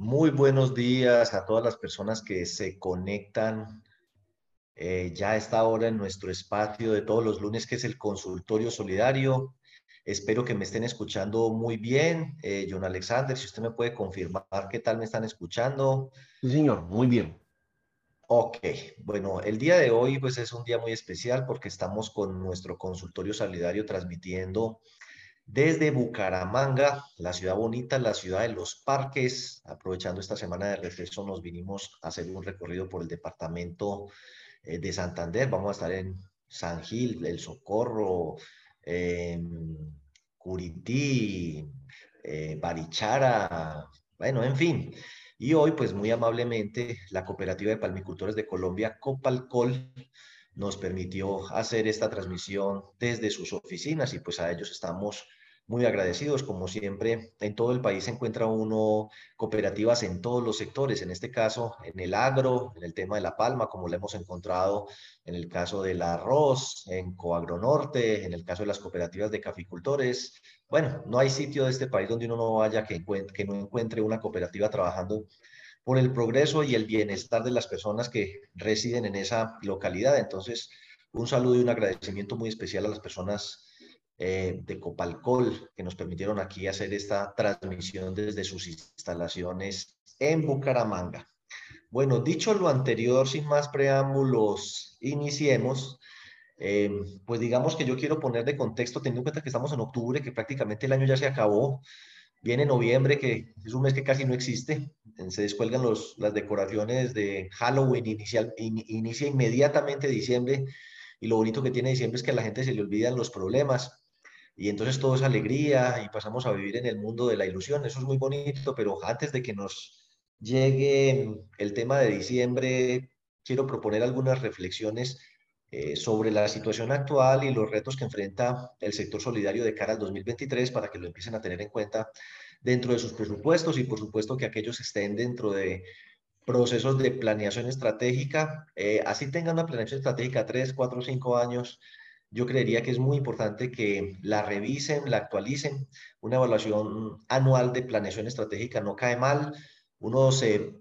muy buenos días a todas las personas que se conectan eh, ya a esta hora en nuestro espacio de todos los lunes, que es el consultorio solidario. Espero que me estén escuchando muy bien. Eh, John Alexander, si usted me puede confirmar qué tal me están escuchando. Sí, señor, muy bien. Ok, bueno, el día de hoy pues es un día muy especial porque estamos con nuestro consultorio solidario transmitiendo desde Bucaramanga, la ciudad bonita, la ciudad de los parques. Aprovechando esta semana de receso nos vinimos a hacer un recorrido por el departamento eh, de Santander. Vamos a estar en San Gil, El Socorro, Curití, eh, Barichara, bueno, en fin. Y hoy, pues muy amablemente, la Cooperativa de Palmicultores de Colombia, Copalcol, nos permitió hacer esta transmisión desde sus oficinas y pues a ellos estamos muy agradecidos. Como siempre, en todo el país se encuentra uno cooperativas en todos los sectores, en este caso en el agro, en el tema de la palma, como lo hemos encontrado en el caso del arroz, en Coagronorte, en el caso de las cooperativas de caficultores. Bueno, no hay sitio de este país donde uno no vaya que, que no encuentre una cooperativa trabajando por el progreso y el bienestar de las personas que residen en esa localidad. Entonces, un saludo y un agradecimiento muy especial a las personas eh, de Copalcol que nos permitieron aquí hacer esta transmisión desde sus instalaciones en Bucaramanga. Bueno, dicho lo anterior, sin más preámbulos, iniciemos. Eh, pues digamos que yo quiero poner de contexto, teniendo en cuenta que estamos en octubre, que prácticamente el año ya se acabó, viene noviembre, que es un mes que casi no existe, se descuelgan los, las decoraciones de Halloween, inicial, inicia inmediatamente diciembre, y lo bonito que tiene diciembre es que a la gente se le olvidan los problemas, y entonces todo es alegría y pasamos a vivir en el mundo de la ilusión. Eso es muy bonito, pero antes de que nos llegue el tema de diciembre, quiero proponer algunas reflexiones eh, sobre la situación actual y los retos que enfrenta el sector solidario de cara al 2023 para que lo empiecen a tener en cuenta dentro de sus presupuestos y por supuesto que aquellos estén dentro de procesos de planeación estratégica, eh, así tengan una planeación estratégica 3, 4, 5 años, yo creería que es muy importante que la revisen, la actualicen. Una evaluación anual de planeación estratégica no cae mal. Uno se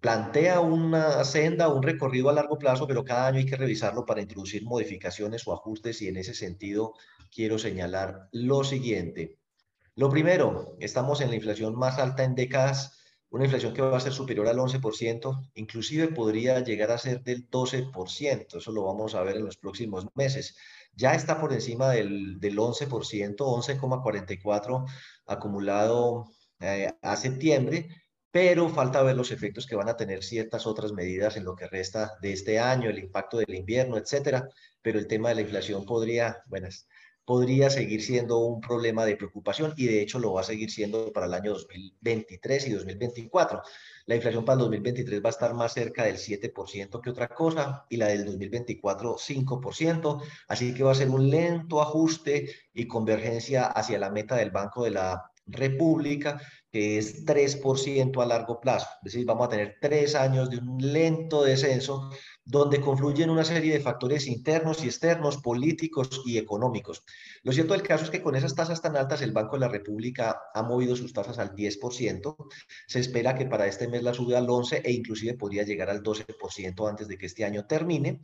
plantea una senda, un recorrido a largo plazo, pero cada año hay que revisarlo para introducir modificaciones o ajustes y en ese sentido quiero señalar lo siguiente. Lo primero, estamos en la inflación más alta en décadas, una inflación que va a ser superior al 11%, inclusive podría llegar a ser del 12%, eso lo vamos a ver en los próximos meses ya está por encima del, del 11%, 11,44% acumulado eh, a septiembre, pero falta ver los efectos que van a tener ciertas otras medidas en lo que resta de este año, el impacto del invierno, etcétera. Pero el tema de la inflación podría, bueno, podría seguir siendo un problema de preocupación y de hecho lo va a seguir siendo para el año 2023 y 2024. La inflación para el 2023 va a estar más cerca del 7% que otra cosa y la del 2024 5%, así que va a ser un lento ajuste y convergencia hacia la meta del Banco de la República, que es 3% a largo plazo. Es decir, vamos a tener tres años de un lento descenso donde confluyen una serie de factores internos y externos, políticos y económicos. Lo cierto del caso es que con esas tasas tan altas, el Banco de la República ha movido sus tasas al 10%. Se espera que para este mes la suba al 11% e inclusive podría llegar al 12% antes de que este año termine.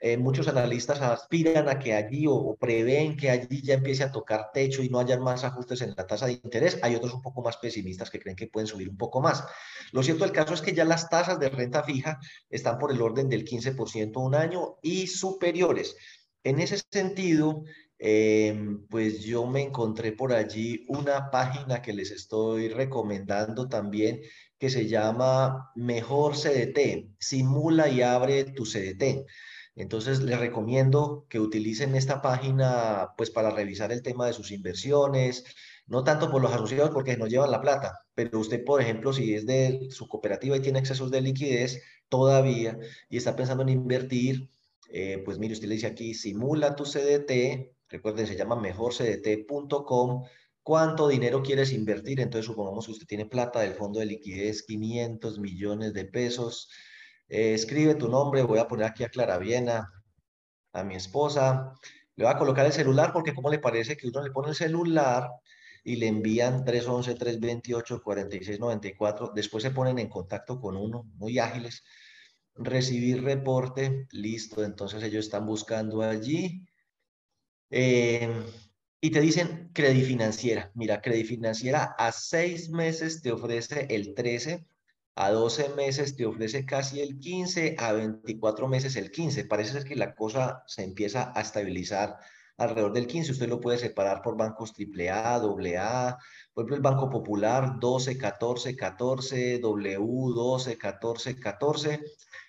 Eh, muchos analistas aspiran a que allí o, prevén que allí ya empiece a tocar techo y no hayan más ajustes en la tasa de interés. Hay otros un poco más pesimistas que creen que pueden subir un poco más. Lo cierto del caso es que ya las tasas de renta fija están por el orden del 15% un año y superiores. En ese sentido, em, pues yo me encontré por allí una página que les estoy recomendando también que se llama Mejor CDT, simula y abre tu CDT. Entonces, les recomiendo que utilicen esta página pues para revisar el tema de sus inversiones, no tanto por los asociados porque no llevan la plata, pero usted, por ejemplo, si es de su cooperativa y tiene excesos de liquidez todavía y está pensando en invertir, eh, pues mire, usted le dice aquí, simula tu CDT, recuerden, se llama mejorcdt.com, ¿cuánto dinero quieres invertir? Entonces, supongamos que usted tiene plata del fondo de liquidez, 500 millones de pesos, eh, escribe tu nombre, voy a poner aquí a Clara Viena, a mi esposa. Le voy a colocar el celular porque ¿cómo le parece que uno le pone el celular y le envían 311, 328, 4694. Después se ponen en contacto con uno, muy ágiles. Recibir reporte, listo. Entonces ellos están buscando allí. Eh, y te dicen crédito financiera. Mira, crédito financiera a seis meses te ofrece el 13, a 12 meses te ofrece casi el 15, a 24 meses el 15. Parece ser que la cosa se empieza a estabilizar alrededor del 15. Usted lo puede separar por bancos AAA, AA, por ejemplo el Banco Popular 12, 14, 14, W 12, 14, 14.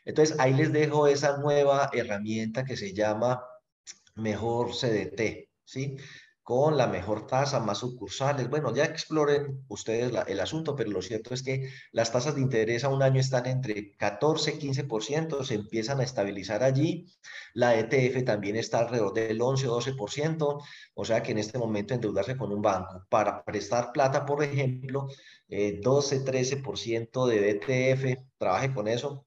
Entonces ahí les dejo esa nueva herramienta que se llama Mejor CDT, ¿sí? Con la mejor tasa, más sucursales. Bueno, ya exploren ustedes el asunto, pero lo cierto es que las tasas de interés a un año están entre 14 y 15%, se empiezan a estabilizar allí. La ETF también está alrededor del 11 o 12%, o sea que en este momento endeudarse con un banco para prestar plata, por ejemplo, 12, eh, 13% de ETF, trabaje con eso,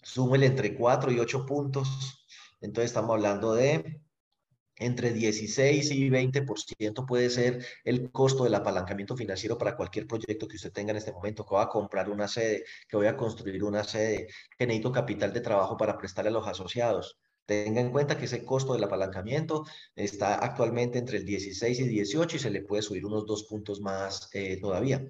súmele entre 4 y 8 puntos. Entonces estamos hablando de entre 16 y 20% puede ser el costo del apalancamiento financiero para cualquier proyecto que usted tenga en este momento, que voy a comprar una sede, que voy a construir una sede, que necesito capital de trabajo para prestarle a los asociados. Tenga en cuenta que ese costo del apalancamiento está actualmente entre el 16 y 18 y se le puede subir unos dos puntos más eh, todavía.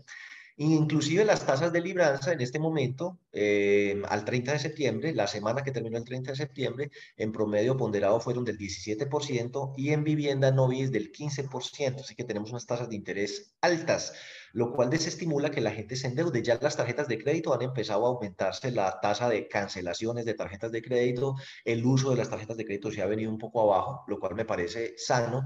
Inclusive las tasas de libranza en este momento, eh, al 30 de septiembre, la semana que terminó el 30 de septiembre, en promedio ponderado fueron del 17% y en vivienda novis del 15%, así que tenemos unas tasas de interés altas, lo cual desestimula que la gente se endeude. Ya las tarjetas de crédito han empezado a aumentarse la tasa de cancelaciones de tarjetas de crédito, el uso de las tarjetas de crédito se ha venido un poco abajo, lo cual me parece sano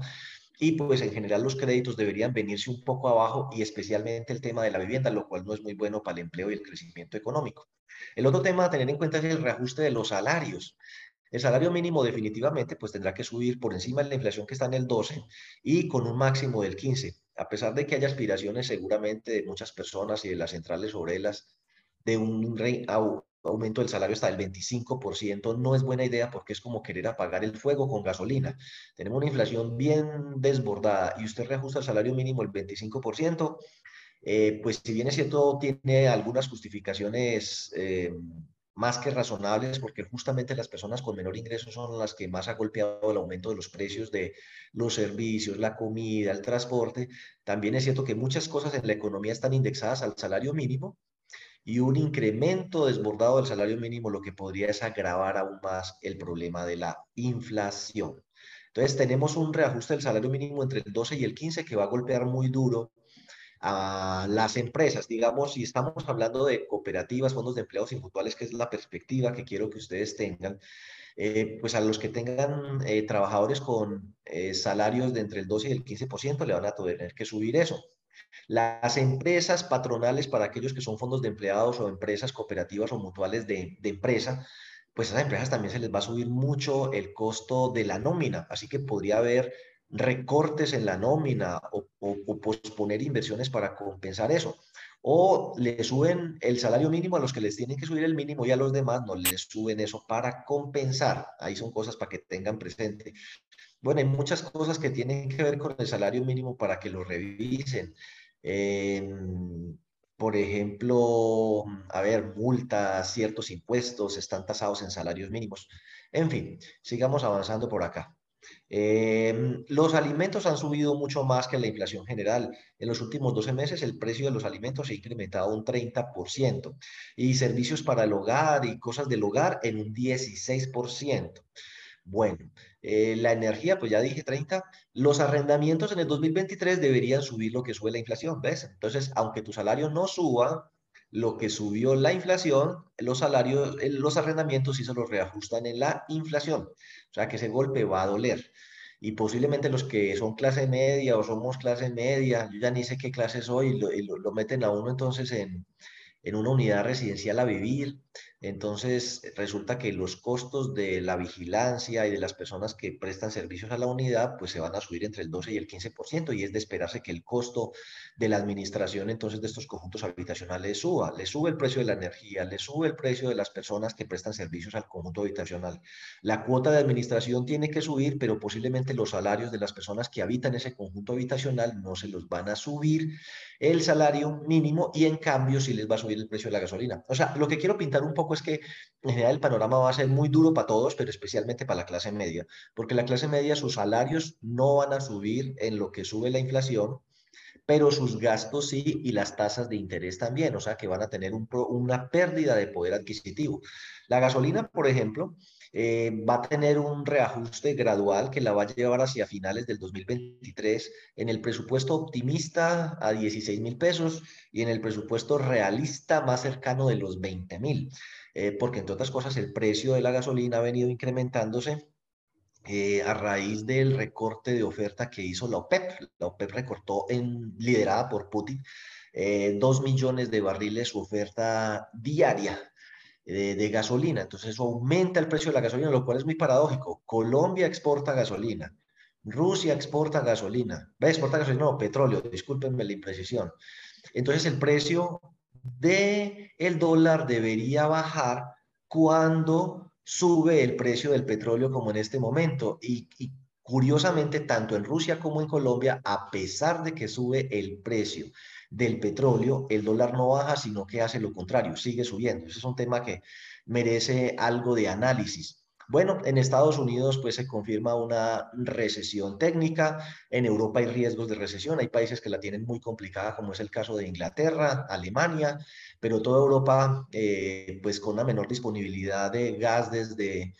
y pues en general los créditos deberían venirse un poco abajo y especialmente el tema de la vivienda, lo cual no es muy bueno para el empleo y el crecimiento económico. El otro tema a tener en cuenta es el reajuste de los salarios. El salario mínimo definitivamente pues tendrá que subir por encima de la inflación que está en el 12 y con un máximo del 15. A pesar de que haya aspiraciones seguramente de muchas personas y de las centrales obreras de un aumento del salario hasta el 25%, no es buena idea porque es como querer apagar el fuego con gasolina. Tenemos una inflación bien desbordada y usted reajusta el salario mínimo el 25%, eh, pues si bien es cierto, tiene algunas justificaciones eh, más que razonables, porque justamente las personas con menor ingreso son las que más ha golpeado el aumento de los precios de los servicios, la comida, el transporte. También es cierto que muchas cosas en la economía están indexadas al salario mínimo, y un incremento desbordado del salario mínimo lo que podría es agravar aún más el problema de la inflación. Entonces tenemos un reajuste del salario mínimo entre el 12 y el 15 que va a golpear muy duro a las empresas. Digamos, si estamos hablando de cooperativas, fondos de empleados mutuales, que es la perspectiva que quiero que ustedes tengan, eh, pues a los que tengan eh, trabajadores con eh, salarios de entre el 12 y el 15% le van a tener que subir eso. Las empresas patronales para aquellos que son fondos de empleados o empresas cooperativas o mutuales de, empresa, pues a esas empresas también se les va a subir mucho el costo de la nómina, así que podría haber recortes en la nómina o, posponer inversiones para compensar eso. O le suben el salario mínimo a los que les tienen que subir el mínimo y a los demás no les suben eso para compensar. Ahí son cosas para que tengan presente. Bueno, hay muchas cosas que tienen que ver con el salario mínimo para que lo revisen. Por ejemplo, a ver, multas, ciertos impuestos están tasados en salarios mínimos. En fin, sigamos avanzando por acá. Em, los alimentos han subido mucho más que la inflación general. En los últimos 12 meses el precio de los alimentos se ha incrementado un 30% y servicios para el hogar y cosas del hogar en un 16%. Bueno, eh, la energía, pues ya dije 30, los arrendamientos en el 2023 deberían subir lo que sube la inflación, ¿ves? Entonces, aunque tu salario no suba, lo que subió la inflación, los salarios, eh, los arrendamientos sí se los reajustan en la inflación. O sea que ese golpe va a doler. Y posiblemente los que son clase media o somos clase media, yo ya ni sé qué clase soy, lo, lo, meten a uno entonces en, en una unidad residencial a vivir Entonces, resulta que los costos de la vigilancia y de las personas que prestan servicios a la unidad, pues se van a subir entre el 12 y el 15% y es de esperarse que el costo de la administración entonces de estos conjuntos habitacionales suba. Le sube el precio de la energía, le sube el precio de las personas que prestan servicios al conjunto habitacional. La cuota de administración tiene que subir, pero posiblemente los salarios de las personas que habitan ese conjunto habitacional no se los van a subir el salario mínimo y en cambio sí les va a subir el precio de la gasolina. O sea, lo que quiero pintar un poco es que en general el panorama va a ser muy duro para todos, pero especialmente para la clase media, porque la clase media sus salarios no van a subir en lo que sube la inflación, pero sus gastos sí y las tasas de interés también, o sea que van a tener una pérdida de poder adquisitivo. La gasolina, por ejemplo, eh, va a tener un reajuste gradual que la va a llevar hacia finales del 2023 en el presupuesto optimista a 16 mil pesos y en el presupuesto realista más cercano de los 20 mil, eh, porque entre otras cosas el precio de la gasolina ha venido incrementándose eh, a raíz del recorte de oferta que hizo la OPEP. La OPEP recortó, liderada por Putin, dos millones de barriles su oferta diaria de, gasolina. Entonces eso aumenta el precio de la gasolina, lo cual es muy paradójico. Colombia exporta gasolina, Rusia exporta gasolina, ¿ve? Exporta gasolina, no, petróleo, discúlpenme la imprecisión. Entonces el precio del el dólar debería bajar cuando sube el precio del petróleo como en este momento. Y curiosamente, tanto en Rusia como en Colombia, a pesar de que sube el precio del petróleo, el dólar no baja, sino que hace lo contrario, sigue subiendo. Ese es un tema que merece algo de análisis. Bueno, en Estados Unidos pues se confirma una recesión técnica, en Europa hay riesgos de recesión, hay países que la tienen muy complicada como es el caso de Inglaterra, Alemania, pero toda Europa eh, pues con una menor disponibilidad de gas desde,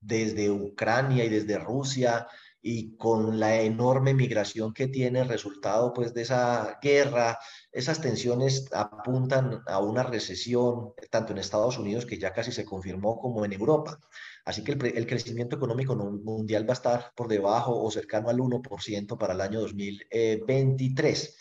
desde Ucrania y desde Rusia, y con la enorme migración que tiene resultado pues de esa guerra, esas tensiones apuntan a una recesión tanto en Estados Unidos que ya casi se confirmó como en Europa. Así que el, crecimiento económico mundial va a estar por debajo o cercano al 1% para el año 2023.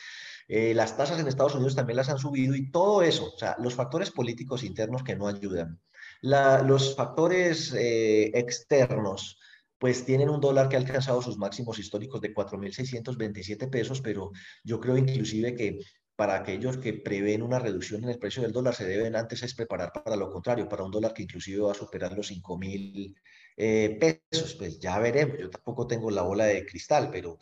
Eh, las tasas en Estados Unidos también las han subido y todo eso, o sea, los factores políticos internos que no ayudan, los factores eh, externos, pues tienen un dólar que ha alcanzado sus máximos históricos de 4.627 pesos, pero yo creo inclusive que para aquellos que prevén una reducción en el precio del dólar se deben antes es preparar para lo contrario, para un dólar que inclusive va a superar los 5.000 eh, pesos. Pues ya veremos, yo tampoco tengo la bola de cristal, pero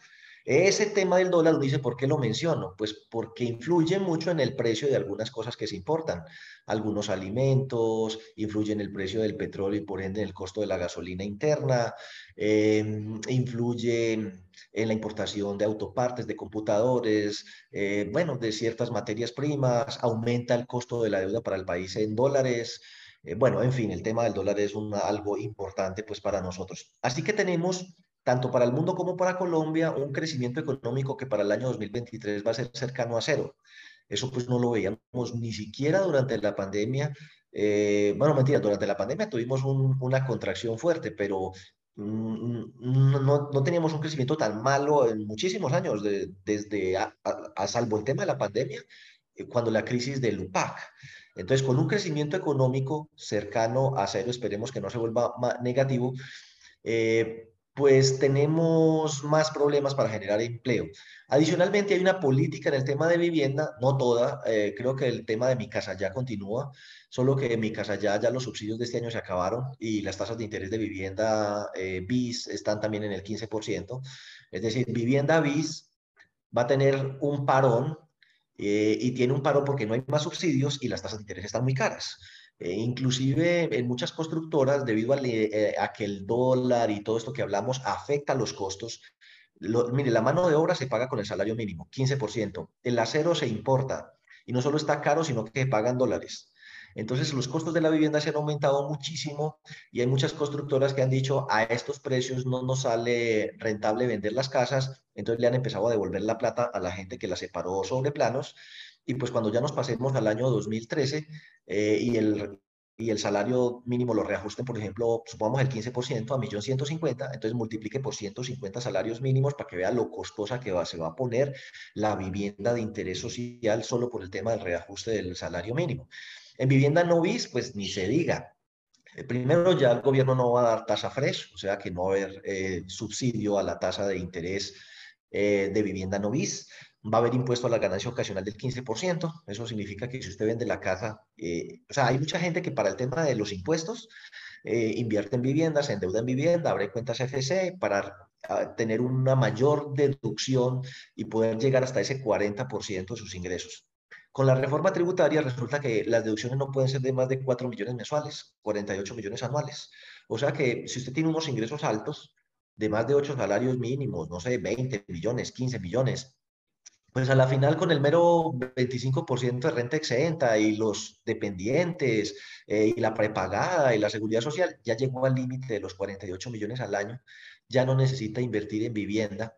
ese tema del dólar, dice, ¿por qué lo menciono? Pues porque influye mucho en el precio de algunas cosas que se importan. Algunos alimentos, influye en el precio del petróleo y por ende en el costo de la gasolina interna, em, influye en la importación de autopartes, de computadores, eh, bueno, de ciertas materias primas, aumenta el costo de la deuda para el país en dólares. Eh, bueno, en fin, el tema del dólar es algo importante pues para nosotros. Así que tenemos tanto para el mundo como para Colombia, un crecimiento económico que para el año 2023 va a ser cercano a cero. Eso pues no lo veíamos ni siquiera durante la pandemia. Eh, bueno, mentira, durante la pandemia tuvimos una contracción fuerte, pero mm, no, no, teníamos un crecimiento tan malo en muchísimos años, desde a, salvo el tema de la pandemia, eh, cuando la crisis del UPAC. Entonces, con un crecimiento económico cercano a cero, esperemos que no se vuelva negativo, eh, pues tenemos más problemas para generar empleo. Adicionalmente, hay una política en el tema de vivienda, no toda, eh, creo que el tema de mi casa ya continúa, solo que mi casa ya, ya los subsidios de este año se acabaron y las tasas de interés de vivienda eh, BIS están también en el 15%. Es decir, vivienda BIS va a tener un parón eh, y tiene un parón porque no hay más subsidios y las tasas de interés están muy caras. Eh, inclusive en muchas constructoras, debido eh, a, que el dólar y todo esto que hablamos afecta los costos, mire, la mano de obra se paga con el salario mínimo, 15%. El acero se importa y no solo está caro, sino que pagan dólares. Entonces los costos de la vivienda se han aumentado muchísimo y hay muchas constructoras que han dicho a estos precios no nos sale rentable vender las casas, entonces le han empezado a devolver la plata a la gente que la separó sobre planos y pues cuando ya nos pasemos al año 2013 eh, y, el, y el salario mínimo lo reajusten, por ejemplo, supongamos el 15% a 1.150.000, entonces multiplique por 150 salarios mínimos para que vea lo costosa que va, se va a poner la vivienda de interés social solo por el tema del reajuste del salario mínimo. En vivienda no bis, pues ni se diga. Eh, primero, ya el gobierno no va a dar tasa fresh, o sea que no va a haber eh, subsidio a la tasa de interés eh, de vivienda no bis. Va a haber impuesto a la ganancia ocasional del 15%. Eso significa que si usted vende la casa, o sea, hay mucha gente que para el tema de los impuestos invierte en viviendas, se endeuda en vivienda, abre cuentas FC para tener una mayor deducción y poder llegar hasta ese 40% de sus ingresos. Con la reforma tributaria resulta que las deducciones no pueden ser de más de 4 millones mensuales, 48 millones anuales. O sea que si usted tiene unos ingresos altos, de más de 8 salarios mínimos, no sé, 20 millones, 15 millones, pues a la final con el mero 25% de renta exenta y los dependientes eh, y la prepagada y la seguridad social, ya llegó al límite de los 48 millones al año, ya no necesita invertir en vivienda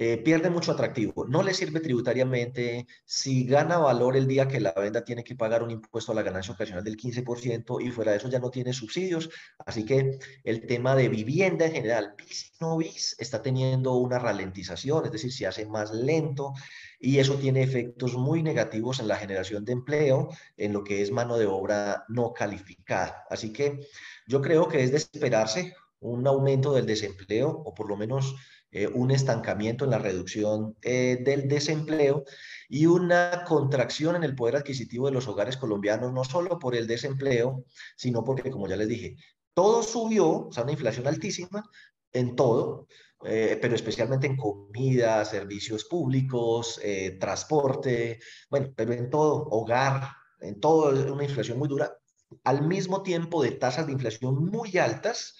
eh, pierde mucho atractivo. No le sirve tributariamente. Si gana valor el día que la venda, tiene que pagar un impuesto a la ganancia ocasional del 15% y fuera de eso ya no tiene subsidios. Así que el tema de vivienda en general, bis no bis, está teniendo una ralentización, es decir, se hace más lento y eso tiene efectos muy negativos en la generación de empleo, en lo que es mano de obra no calificada. Así que yo creo que es de esperarse un aumento del desempleo o por lo menos eh, un estancamiento en la reducción eh, del desempleo y una contracción en el poder adquisitivo de los hogares colombianos, no solo por el desempleo, sino porque, como ya les dije, todo subió, o sea, una inflación altísima en todo, eh, pero especialmente en comida, servicios públicos, transporte, bueno, pero en todo, hogar, en todo, una inflación muy dura, al mismo tiempo de tasas de inflación muy altas,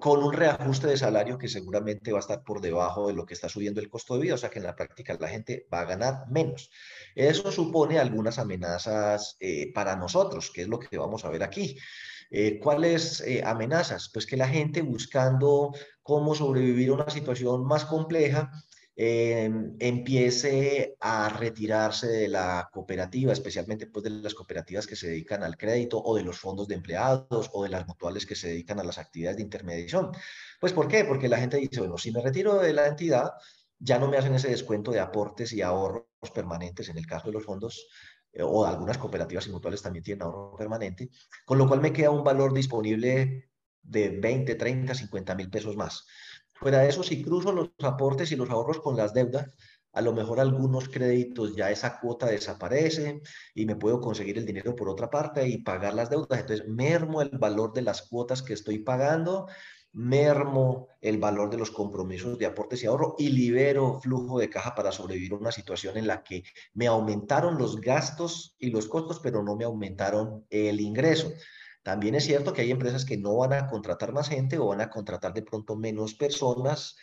con un reajuste de salario que seguramente va a estar por debajo de lo que está subiendo el costo de vida, o sea que en la práctica la gente va a ganar menos. Eso supone algunas amenazas eh, para nosotros, que es lo que vamos a ver aquí. Eh, ¿Cuáles eh, amenazas? Pues que la gente buscando cómo sobrevivir a una situación más compleja, Em, empiece a retirarse de la cooperativa, especialmente pues, de las cooperativas que se dedican al crédito o de los fondos de empleados o de las mutuales que se dedican a las actividades de intermediación. Pues ¿por qué? Porque la gente dice, bueno, si me retiro de la entidad, ya no me hacen ese descuento de aportes y ahorros permanentes en el caso de los fondos eh, o algunas cooperativas y mutuales también tienen ahorro permanente, con lo cual me queda un valor disponible de 20, 30, 50 mil pesos más. Fuera de eso, si cruzo los aportes y los ahorros con las deudas, a lo mejor algunos créditos ya esa cuota desaparece y me puedo conseguir el dinero por otra parte y pagar las deudas. Entonces, mermo el valor de las cuotas que estoy pagando, mermo el valor de los compromisos de aportes y ahorro y libero flujo de caja para sobrevivir a una situación en la que me aumentaron los gastos y los costos, pero no me aumentaron el ingreso. También es cierto que hay empresas que no van a contratar más gente o van a contratar de pronto menos personas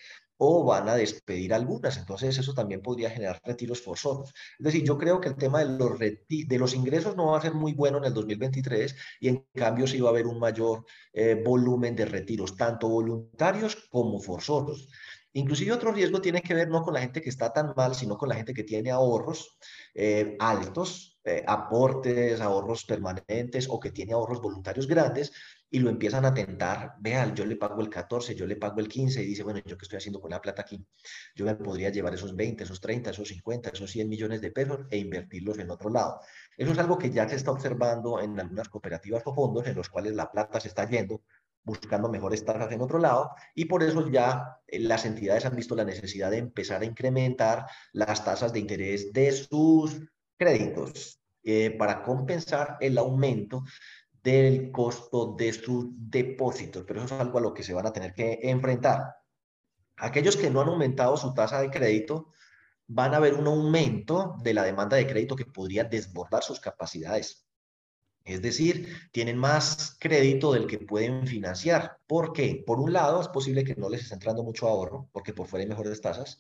o van a despedir algunas. Entonces eso también podría generar retiros forzosos. Es decir, yo creo que el tema de los, de los ingresos no va a ser muy bueno en el 2023 y en cambio sí va a haber un mayor eh, volumen de retiros, tanto voluntarios como forzosos. Inclusive otro riesgo tiene que ver no con la gente que está tan mal, sino con la gente que tiene ahorros eh, altos, eh, aportes, ahorros permanentes o que tiene ahorros voluntarios grandes y lo empiezan a tentar, vean, yo le pago el 14, yo le pago el 15 y dice, bueno, ¿yo qué estoy haciendo con la plata aquí? Yo me podría llevar esos 20, esos 30, esos 50, esos 100 millones de pesos e invertirlos en otro lado. Eso es algo que ya se está observando en algunas cooperativas o fondos en los cuales la plata se está yendo buscando mejores tasas en otro lado y por eso ya eh, las entidades han visto la necesidad de empezar a incrementar las tasas de interés de sus créditos eh, para compensar el aumento del costo de sus depósitos. Pero eso es algo a lo que se van a tener que enfrentar. Aquellos que no han aumentado su tasa de crédito van a ver un aumento de la demanda de crédito que podría desbordar sus capacidades. Es decir, tienen más crédito del que pueden financiar. ¿Por qué? Por un lado, es posible que no les esté entrando mucho ahorro, porque por fuera hay mejores tasas.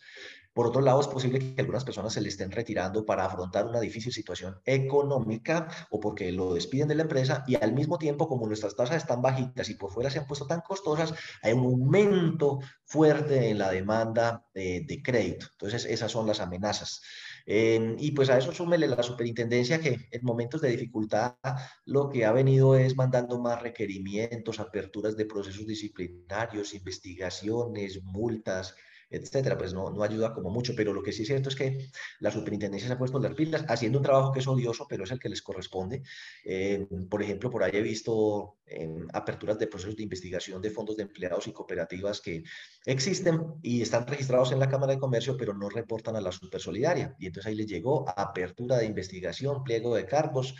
Por otro lado, es posible que algunas personas se le estén retirando para afrontar una difícil situación económica o porque lo despiden de la empresa y al mismo tiempo, como nuestras tasas están bajitas y por fuera se han puesto tan costosas, hay un aumento fuerte en la demanda de, crédito. Entonces, esas son las amenazas. Em, y pues a eso súmele la superintendencia que en momentos de dificultad lo que ha venido es mandando más requerimientos, aperturas de procesos disciplinarios, investigaciones, multas, etcétera, pues no, no ayuda como mucho, pero lo que sí es cierto es que la superintendencia se ha puesto las pilas haciendo un trabajo que es odioso, pero es el que les corresponde. Eh, por ejemplo, por ahí he visto en aperturas de procesos de investigación de fondos de empleados y cooperativas que existen y están registrados en la Cámara de Comercio, pero no reportan a la Supersolidaria. Y entonces ahí les llegó apertura de investigación, pliego de cargos.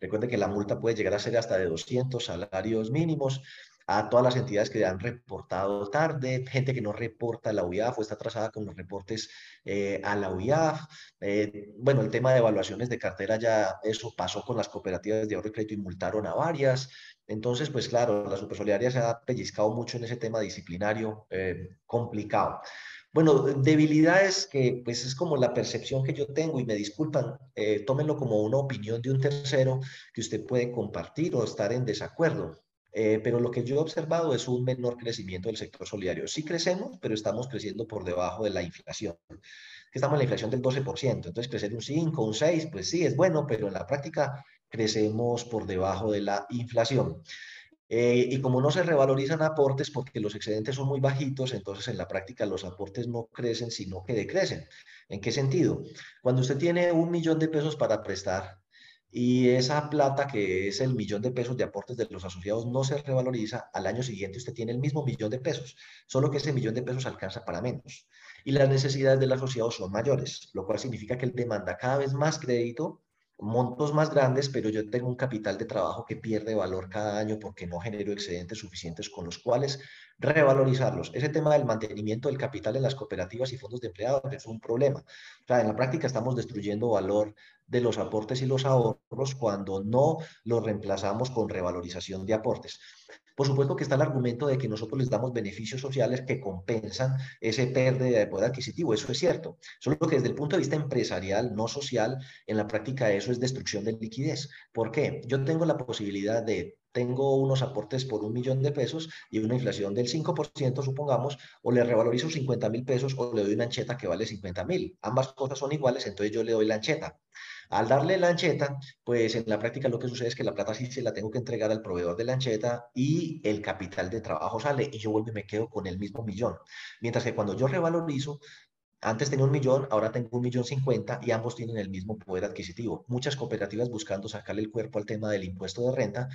Recuerden que la multa puede llegar a ser hasta de 200 salarios mínimos a todas las entidades que han reportado tarde, gente que no reporta a la UIAF o está atrasada con los reportes eh, a la UIAF. Eh, bueno, el tema de evaluaciones de cartera ya eso pasó con las cooperativas de ahorro y crédito y multaron a varias. Entonces, pues claro, la Supersolidaria se ha pellizcado mucho en ese tema disciplinario eh, complicado. Bueno, debilidades que pues es como la percepción que yo tengo y me disculpan, tómenlo como una opinión de un tercero que usted puede compartir o estar en desacuerdo. Eh, pero lo que yo he observado es un menor crecimiento del sector solidario. Sí crecemos, pero estamos creciendo por debajo de la inflación. Estamos en la inflación del 12%, entonces crecer un 5, un 6, pues sí, es bueno, pero en la práctica crecemos por debajo de la inflación. Eh, y como no se revalorizan aportes porque los excedentes son muy bajitos, entonces en la práctica los aportes no crecen, sino que decrecen. ¿En qué sentido? Cuando usted tiene un millón de pesos para prestar y esa plata que es el millón de pesos de aportes de los asociados no se revaloriza, al año siguiente usted tiene el mismo millón de pesos, solo que ese millón de pesos alcanza para menos. Y las necesidades del asociado son mayores, lo cual significa que él demanda cada vez más crédito montos más grandes, pero yo tengo un capital de trabajo que pierde valor cada año porque no genero excedentes suficientes con los cuales revalorizarlos. Ese tema del mantenimiento del capital en las cooperativas y fondos de empleados es un problema. O sea, en la práctica estamos destruyendo valor de los aportes y los ahorros cuando no los reemplazamos con revalorización de aportes. Por supuesto que está el argumento de que nosotros les damos beneficios sociales que compensan ese pérdida de poder adquisitivo. Eso es cierto. Solo que desde el punto de vista empresarial, no social, en la práctica eso es destrucción de liquidez. ¿Por qué? Yo tengo la posibilidad de tengo unos aportes por un millón de pesos y una inflación del 5%, supongamos, o le revalorizo 50 mil pesos o le doy una ancheta que vale 50 mil. Ambas cosas son iguales, entonces yo le doy la ancheta. Al darle la ancheta, pues en la práctica lo que sucede es que la plata sí se la tengo que entregar al proveedor de la ancheta y el capital de trabajo sale y yo vuelvo y me quedo con el mismo millón. Mientras que cuando yo revalorizo, antes tenía un millón, ahora tengo un millón cincuenta y ambos tienen el mismo poder adquisitivo. Muchas cooperativas buscando sacarle el cuerpo al tema del impuesto de renta,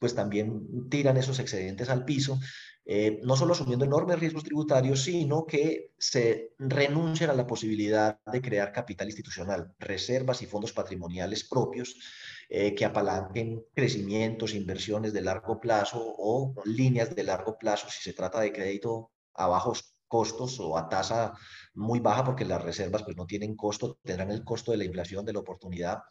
pues también tiran esos excedentes al piso, eh, no solo asumiendo enormes riesgos tributarios, sino que se renuncian a la posibilidad de crear capital institucional, reservas y fondos patrimoniales propios eh, que apalanquen crecimientos, inversiones de largo plazo o líneas de largo plazo si se trata de crédito a bajos costos o a tasa muy baja porque las reservas pues no tienen costo, tendrán el costo de la inflación, de la oportunidad.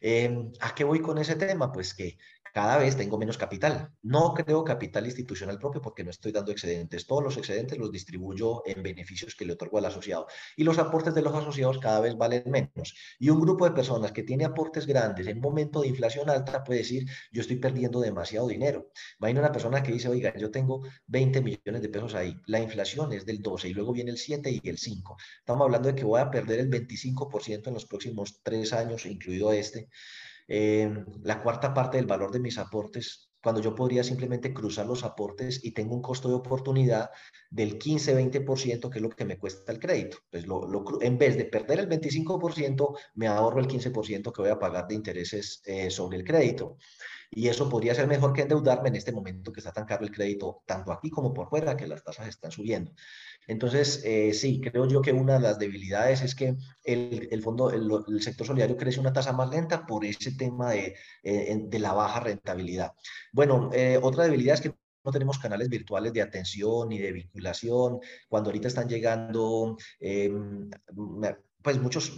Em, ¿A qué voy con ese tema? Pues que cada vez tengo menos capital. No creo capital institucional propio porque no estoy dando excedentes. Todos los excedentes los distribuyo en beneficios que le otorgo al asociado. Y los aportes de los asociados cada vez valen menos. Y un grupo de personas que tiene aportes grandes en momento de inflación alta puede decir, yo estoy perdiendo demasiado dinero. Imagina una persona que dice, oiga, yo tengo 20 millones de pesos ahí. La inflación es del 12 y luego viene el 7 y el 5. Estamos hablando de que voy a perder el 25% en los próximos tres años, incluido este. Eh, la cuarta parte del valor de mis aportes, cuando yo podría simplemente cruzar los aportes y tengo un costo de oportunidad del 15-20%, que es lo que me cuesta el crédito. Pues lo, en vez de perder el 25%, me ahorro el 15% que voy a pagar de intereses eh, sobre el crédito. Y eso podría ser mejor que endeudarme en este momento que está tan caro el crédito, tanto aquí como por fuera, que las tasas están subiendo. Entonces, eh, sí, creo yo que una de las debilidades es que el, el fondo, el, sector solidario crece una tasa más lenta por ese tema de, eh, de la baja rentabilidad. Bueno, eh, otra debilidad es que no tenemos canales virtuales de atención y de vinculación. Cuando ahorita están llegando, em, pues muchos,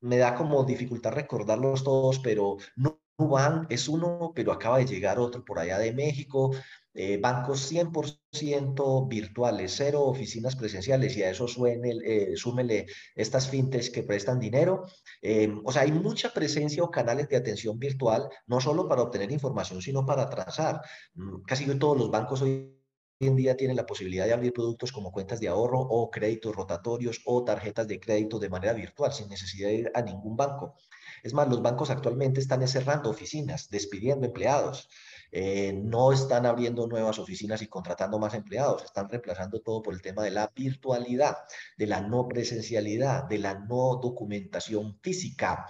me da como dificultad recordarlos todos, pero no Nubank es uno, pero acaba de llegar otro por allá de México. Eh, bancos 100% virtuales, cero oficinas presenciales y a eso suene, eh, estas fintechs que prestan dinero. Eh, o sea, hay mucha presencia o canales de atención virtual, no solo para obtener información, sino para transar. Mm, casi todos los bancos hoy en día tienen la posibilidad de abrir productos como cuentas de ahorro o créditos rotatorios o tarjetas de crédito de manera virtual sin necesidad de ir a ningún banco. Es más, los bancos actualmente están cerrando oficinas, despidiendo empleados. Eh, no están abriendo nuevas oficinas y contratando más empleados, están reemplazando todo por el tema de la virtualidad, de la no presencialidad, de la no documentación física.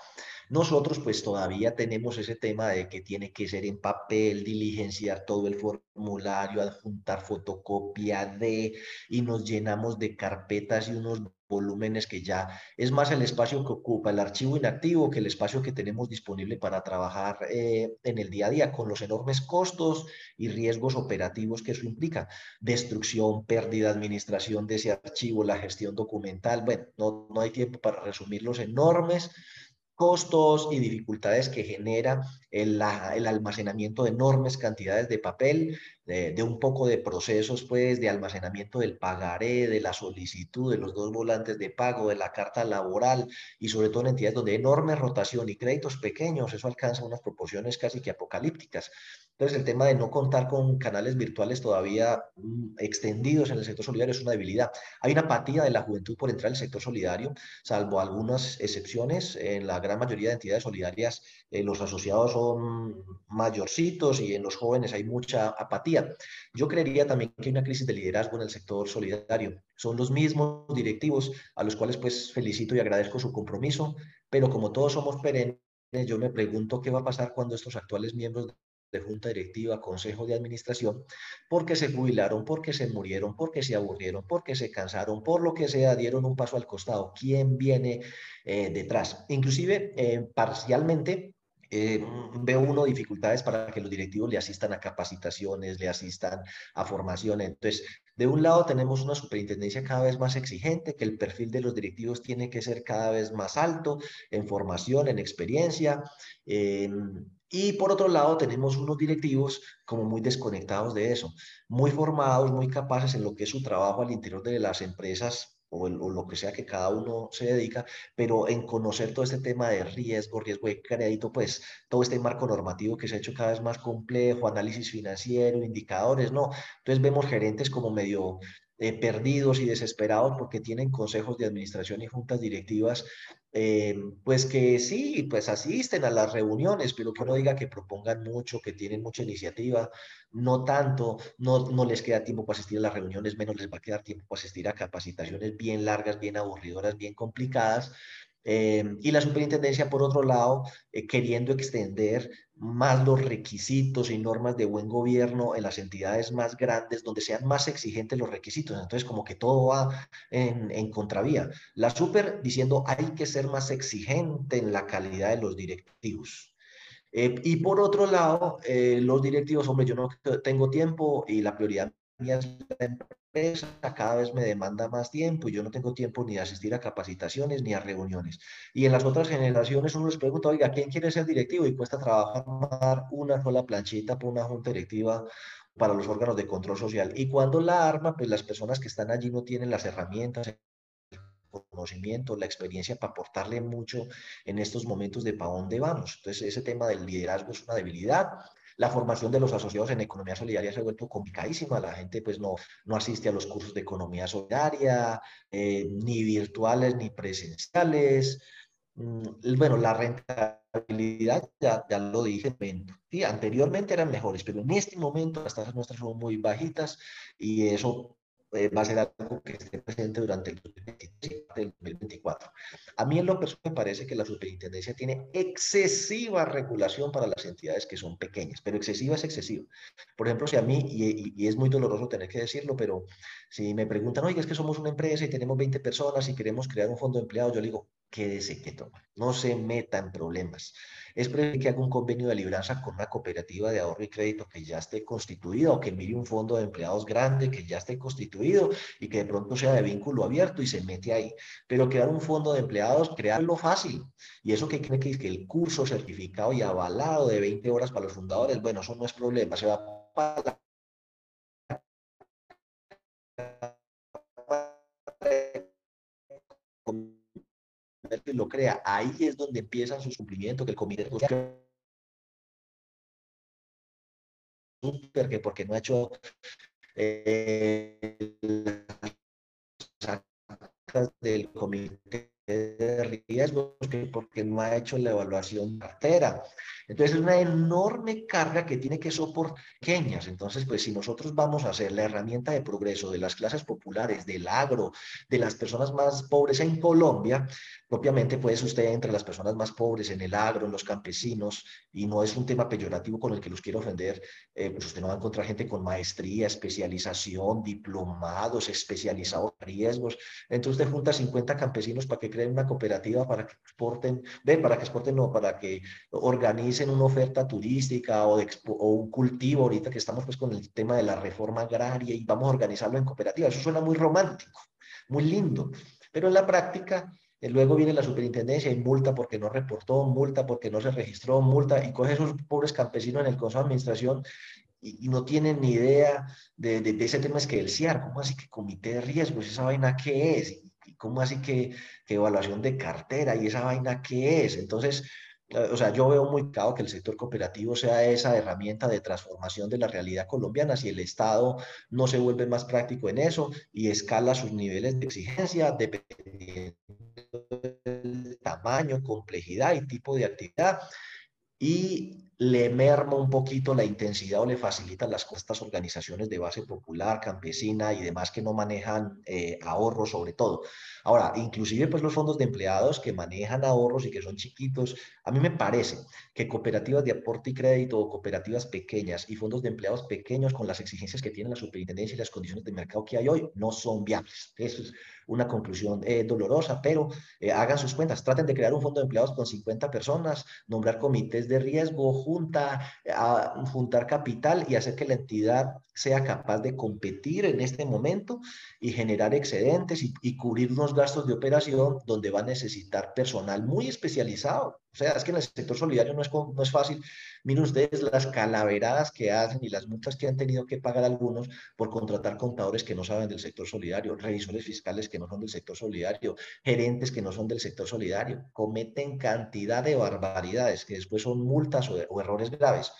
Nosotros pues todavía tenemos ese tema de que tiene que ser en papel, diligenciar todo el formulario, adjuntar fotocopia de, y nos llenamos de carpetas y unos volúmenes que ya es más el espacio que ocupa el archivo inactivo que el espacio que tenemos disponible para trabajar eh, en el día a día con los enormes costos y riesgos operativos que eso implica. Destrucción, pérdida, administración de ese archivo, la gestión documental. Bueno, no, no hay tiempo para resumir los enormes costos y dificultades que genera el, el, almacenamiento de enormes cantidades de papel, de, un poco de procesos pues de almacenamiento del pagaré, de la solicitud, de los dos volantes de pago, de la carta laboral y sobre todo en entidades donde hay enorme rotación y créditos pequeños, eso alcanza unas proporciones casi que apocalípticas. Entonces el tema de no contar con canales virtuales todavía mm, extendidos en el sector solidario es una debilidad. Hay una apatía de la juventud por entrar al sector solidario, salvo algunas excepciones, en la gran mayoría de entidades solidarias eh, los asociados son mayorcitos y en los jóvenes hay mucha apatía yo creería también que hay una crisis de liderazgo en el sector solidario. Son los mismos directivos a los cuales pues felicito y agradezco su compromiso, pero como todos somos perennes, yo me pregunto qué va a pasar cuando estos actuales miembros de junta directiva, consejo de administración, porque se jubilaron, porque se murieron, porque se aburrieron, porque se cansaron, por lo que sea, dieron un paso al costado. ¿Quién viene eh, detrás? Inclusive, eh, parcialmente, eh, veo uno dificultades para que los directivos le asistan a capacitaciones, le asistan a formación. Entonces, de un lado tenemos una superintendencia cada vez más exigente, que el perfil de los directivos tiene que ser cada vez más alto en formación, en experiencia. Y por otro lado tenemos unos directivos como muy desconectados de eso, muy formados, muy capaces en lo que es su trabajo al interior de las empresas o, lo que sea que cada uno se dedica, pero en conocer todo este tema de riesgo, riesgo de crédito, pues todo este marco normativo que se ha hecho cada vez más complejo, análisis financiero, indicadores, ¿no? Entonces vemos gerentes como medio eh, perdidos y desesperados porque tienen consejos de administración y juntas directivas, eh, pues que sí, pues asisten a las reuniones, pero que uno diga que propongan mucho, que tienen mucha iniciativa, no tanto, no, no les queda tiempo para asistir a las reuniones, menos les va a quedar tiempo para asistir a capacitaciones bien largas, bien aburridoras, bien complicadas. Eh, y la superintendencia, por otro lado, queriendo extender más los requisitos y normas de buen gobierno en las entidades más grandes, donde sean más exigentes los requisitos. Entonces, como que todo va en, contravía. La super diciendo hay que ser más exigente en la calidad de los directivos. Eh, y por otro lado, eh, los directivos, hombre, yo no tengo tiempo y la prioridad es la cada vez me demanda más tiempo y yo no tengo tiempo ni de asistir a capacitaciones ni a reuniones. Y en las otras generaciones uno les pregunta, oiga, ¿quién quiere ser directivo? Y cuesta trabajar una sola planchita por una junta directiva para los órganos de control social. Y cuando la arma, pues las personas que están allí no tienen las herramientas, el conocimiento, la experiencia para aportarle mucho en estos momentos de para dónde vamos. Entonces, ese tema del liderazgo es una debilidad la formación de los asociados en economía solidaria se ha vuelto complicadísima. La gente pues no, no asiste a los cursos de economía solidaria, eh, ni virtuales ni presenciales. Mm, bueno, la rentabilidad, ya, ya lo dije, sí, anteriormente eran mejores, pero en este momento las tasas nuestras son muy bajitas y eso eh, va a ser algo que esté presente durante el 2024. A mí en lo personal me parece que la superintendencia tiene excesiva regulación para las entidades que son pequeñas, pero excesiva es excesiva. Por ejemplo, si a mí, y, y es muy doloroso tener que decirlo, pero si me preguntan, oye, es que somos una empresa y tenemos 20 personas y queremos crear un fondo de empleados, yo le digo, quédese quieto, no se meta en problemas. Es preferible que haga un convenio de libranza con una cooperativa de ahorro y crédito que ya esté constituida o que mire un fondo de empleados grande que ya esté constituido y que de pronto sea de vínculo abierto y se mete ahí. Pero crear un fondo de empleados, crearlo fácil. Y eso que cree que es que el curso certificado y avalado de 20 horas para los fundadores, bueno, eso no es problema, se va para lo crea. Ahí es donde empiezan sus cumplimientos, que el comité super, que porque no ha hecho eh, del comité de de riesgos, que porque no ha hecho la evaluación cartera. Entonces es una enorme carga que tiene que soportar pequeñas. Entonces, pues si nosotros vamos a hacer la herramienta de progreso de las clases populares, del agro, de las personas más pobres en Colombia, propiamente pues usted entre las personas más pobres en el agro, en los campesinos, y no es un tema peyorativo con el que los quiero ofender, eh, pues usted no va a encontrar gente con maestría, especialización, diplomados, especializados en riesgos. Entonces usted junta 50 campesinos para que creen una cooperativa, para que exporten, ve, para que exporten, no, para que organicen una oferta turística o, un cultivo, ahorita que estamos pues con el tema de la reforma agraria y vamos a organizarlo en cooperativa. Eso suena muy romántico, muy lindo, pero en la práctica luego viene la superintendencia y multa porque no reportó, multa porque no se registró, multa y coge esos pobres campesinos en el Consejo de Administración y, no tienen ni idea de, de, ese tema es que el CIAR, ¿cómo así que comité de riesgos? ¿Esa vaina qué es? ¿Y cómo así que, que evaluación de cartera? ¿Y esa vaina qué es? Entonces, o sea, yo veo muy claro que el sector cooperativo sea esa herramienta de transformación de la realidad colombiana si el Estado no se vuelve más práctico en eso y escala sus niveles de exigencia dependiendo tamaño, complejidad y tipo de actividad y le merma un poquito la intensidad o le facilita las estas organizaciones de base popular, campesina y demás que no manejan eh, ahorros sobre todo. Ahora, inclusive pues los fondos de empleados que manejan ahorros y que son chiquitos, a mí me parece que cooperativas de aporte y crédito o cooperativas pequeñas y fondos de empleados pequeños con las exigencias que tiene la superintendencia y las condiciones de mercado que hay hoy no son viables. Eso es una conclusión eh, dolorosa, pero eh, hagan sus cuentas, traten de crear un fondo de empleados con 50 personas, nombrar comités de riesgo, junta, a, juntar capital y hacer que la entidad sea capaz de competir en este momento y generar excedentes y, y cubrir unos gastos de operación donde va a necesitar personal muy especializado o sea, es que en el sector solidario no es, no es fácil. Miren ustedes las calaveradas que hacen y las multas que han tenido que pagar algunos por contratar contadores que no saben del sector solidario, revisores fiscales que no son del sector solidario, gerentes que no son del sector solidario. Cometen cantidad de barbaridades que después son multas o, o errores graves.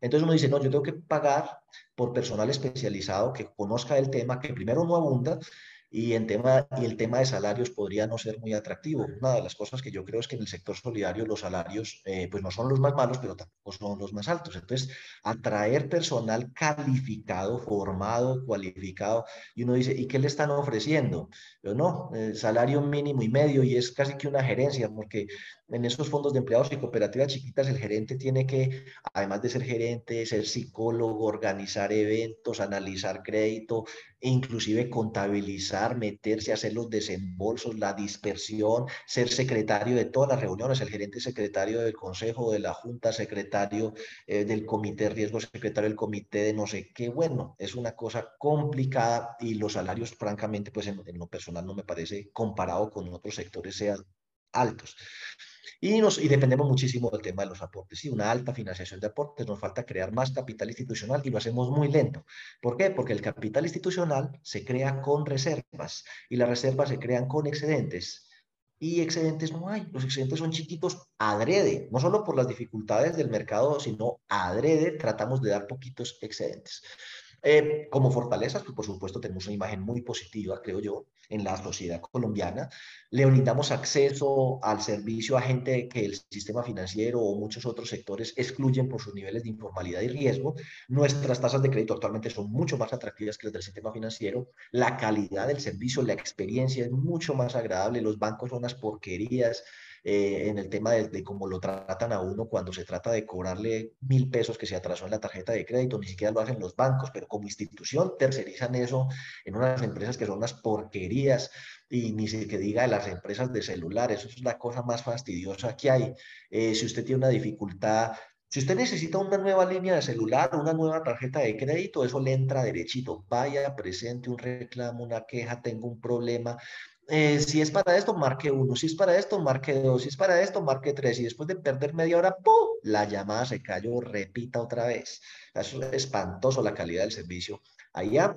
Entonces uno dice, no, yo tengo que pagar por personal especializado que conozca el tema, que primero no abunda y, en tema, y el tema de salarios podría no ser muy atractivo. Una de las cosas que yo creo es que en el sector solidario los salarios eh, pues no son los más malos, pero tampoco son los más altos. Entonces, atraer personal calificado, formado, cualificado, y uno dice, ¿y qué le están ofreciendo? Pero no, el salario mínimo y medio, y es casi que una gerencia, porque en esos fondos de empleados y cooperativas chiquitas, el gerente tiene que, además de ser gerente, ser psicólogo, organizar eventos, analizar crédito, e inclusive contabilizar, meterse hacer los desembolsos, la dispersión, ser secretario de todas las reuniones, el gerente secretario del consejo, de la junta, secretario eh, del comité de riesgo, secretario del comité de no sé qué. Bueno, es una cosa complicada y los salarios, francamente, pues en, en lo personal no me parece comparado con otros sectores sean altos. Y, nos, y dependemos muchísimo del tema de los aportes. Sí, una alta financiación de aportes, nos falta crear más capital institucional y lo hacemos muy lento. ¿Por qué? Porque el capital institucional se crea con reservas y las reservas se crean con excedentes. Y excedentes no hay. Los excedentes son chiquitos adrede, no solo por las dificultades del mercado, sino adrede tratamos de dar poquitos excedentes. Eh, como fortalezas, pues por supuesto tenemos una imagen muy positiva, creo yo, en la sociedad colombiana. Le brindamos acceso al servicio a gente que el sistema financiero o muchos otros sectores excluyen por sus niveles de informalidad y riesgo. Nuestras tasas de crédito actualmente son mucho más atractivas que las del sistema financiero. La calidad del servicio, la experiencia es mucho más agradable. Los bancos son unas porquerías eh, en el tema de, cómo lo tratan a uno cuando se trata de cobrarle mil pesos que se atrasó en la tarjeta de crédito, ni siquiera lo hacen los bancos, pero como institución tercerizan eso en unas empresas que son unas porquerías y ni se que diga de las empresas de celulares, eso es la cosa más fastidiosa que hay. Eh, si usted tiene una dificultad si usted necesita una nueva línea de celular, una nueva tarjeta de crédito, eso le entra derechito. Vaya, presente un reclamo, una queja, tengo un problema. Eh, si es para esto, marque uno, si es para esto, marque dos, si es para esto, marque tres, y después de perder media hora, ¡pum! la llamada se cayó, repita otra vez. es espantoso la calidad del servicio allá.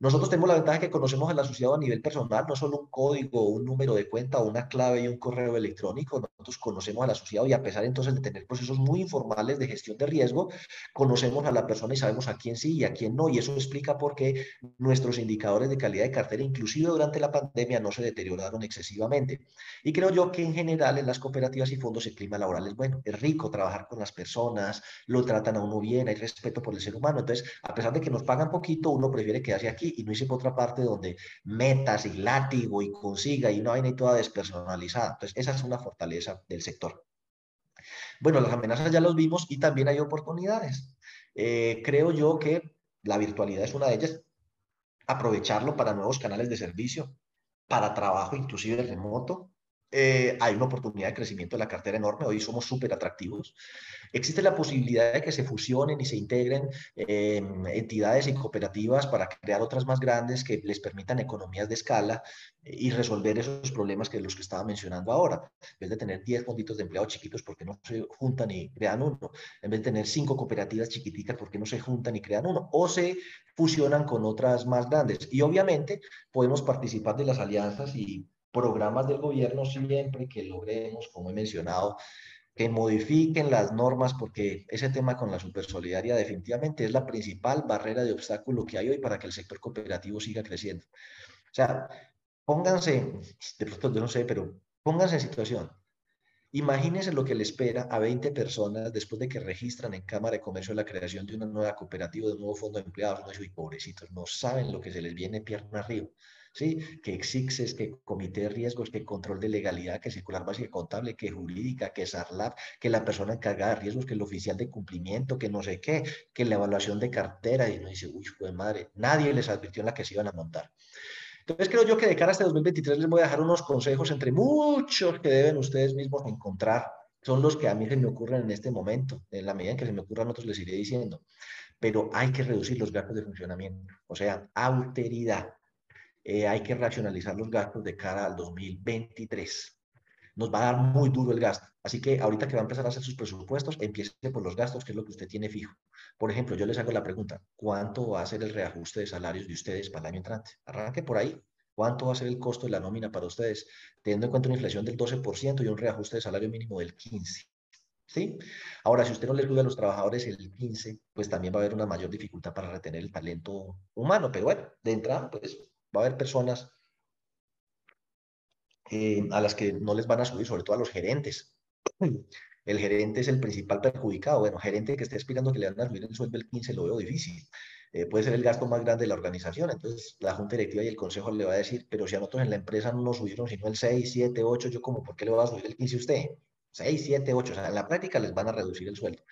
Nosotros tenemos la ventaja que conocemos al asociado a nivel personal, no solo un código, un número de cuenta, una clave y un correo electrónico. Nosotros conocemos al asociado y a pesar entonces de tener procesos muy informales de gestión de riesgo, conocemos a la persona y sabemos a quién sí y a quién no. Y eso explica por qué nuestros indicadores de calidad de cartera, inclusive durante la pandemia, no se deterioraron excesivamente. Y creo yo que en general en las cooperativas y fondos el clima laboral es bueno, es rico trabajar con las personas, lo tratan a uno bien, hay respeto por el ser humano. Entonces, a pesar de que nos pagan poquito, uno prefiere quedarse aquí y no irse por otra parte donde metas y látigo y consiga y una vaina y toda despersonalizada. Entonces, esa es una fortaleza del sector. Bueno, las amenazas ya los vimos y también hay oportunidades. Eh, creo yo que la virtualidad es una de ellas. Aprovecharlo para nuevos canales de servicio, para trabajo inclusive remoto, eh, hay una oportunidad de crecimiento de la cartera enorme. Hoy somos súper atractivos. Existe la posibilidad de que se fusionen y se integren em, entidades y cooperativas para crear otras más grandes que les permitan economías de escala y resolver esos problemas que los que estaba mencionando ahora. En vez de tener 10 fonditos de empleados chiquitos, porque no se juntan y crean uno? En vez de tener 5 cooperativas chiquiticas, porque no se juntan y crean uno? O se fusionan con otras más grandes. Y obviamente podemos participar de las alianzas y programas del gobierno siempre que logremos, como he mencionado, que modifiquen las normas, porque ese tema con la supersolidaria definitivamente es la principal barrera de obstáculo que hay hoy para que el sector cooperativo siga creciendo. O sea, pónganse, de pronto yo no sé, pero pónganse en situación. Imagínense lo que le espera a 20 personas después de que registran en Cámara de Comercio la creación de una nueva cooperativa, de un nuevo fondo de empleados. y pobrecitos, no saben lo que se les viene pierna arriba. ¿Sí? Que exixes, que comité de riesgos, que control de legalidad, que circular básica contable, que jurídica, que SARLAB, que la persona encargada de riesgos, que el oficial de cumplimiento, que no sé qué, que la evaluación de cartera, y uno dice, uy, fue madre, nadie les advirtió en la que se iban a montar. Entonces creo yo que de cara a este 2023 les voy a dejar unos consejos entre muchos que deben ustedes mismos encontrar. Son los que a mí se me ocurren en este momento. En la medida en que se me ocurran otros les iré diciendo. Pero hay que reducir los gastos de funcionamiento. O sea, austeridad. Eh, hay que racionalizar los gastos de cara al 2023. Nos va a dar muy duro el gasto. Así que ahorita que va a empezar a hacer sus presupuestos, empiece por los gastos, que es lo que usted tiene fijo. Por ejemplo, yo les hago la pregunta, ¿cuánto va a ser el reajuste de salarios de ustedes para el año entrante? Arranque por ahí. ¿Cuánto va a ser el costo de la nómina para ustedes? Teniendo en cuenta una inflación del 12% y un reajuste de salario mínimo del 15%. ¿Sí? Ahora, si usted no le sube a los trabajadores el 15, pues también va a haber una mayor dificultad para retener el talento humano. Pero bueno, de entrada, pues va a haber personas eh, a las que no les van a subir, sobre todo a los gerentes. El gerente es el principal perjudicado. Bueno, gerente que esté aspirando que le van a subir el sueldo el 15 lo veo difícil. Eh, puede ser el gasto más grande de la organización. Entonces, la junta directiva y el consejo le va a decir, pero si a nosotros en la empresa no nos subieron sino el 6, 7, 8, yo como, ¿por qué le va a subir el 15 a usted? 6, 7, 8. O sea, en la práctica les van a reducir el sueldo.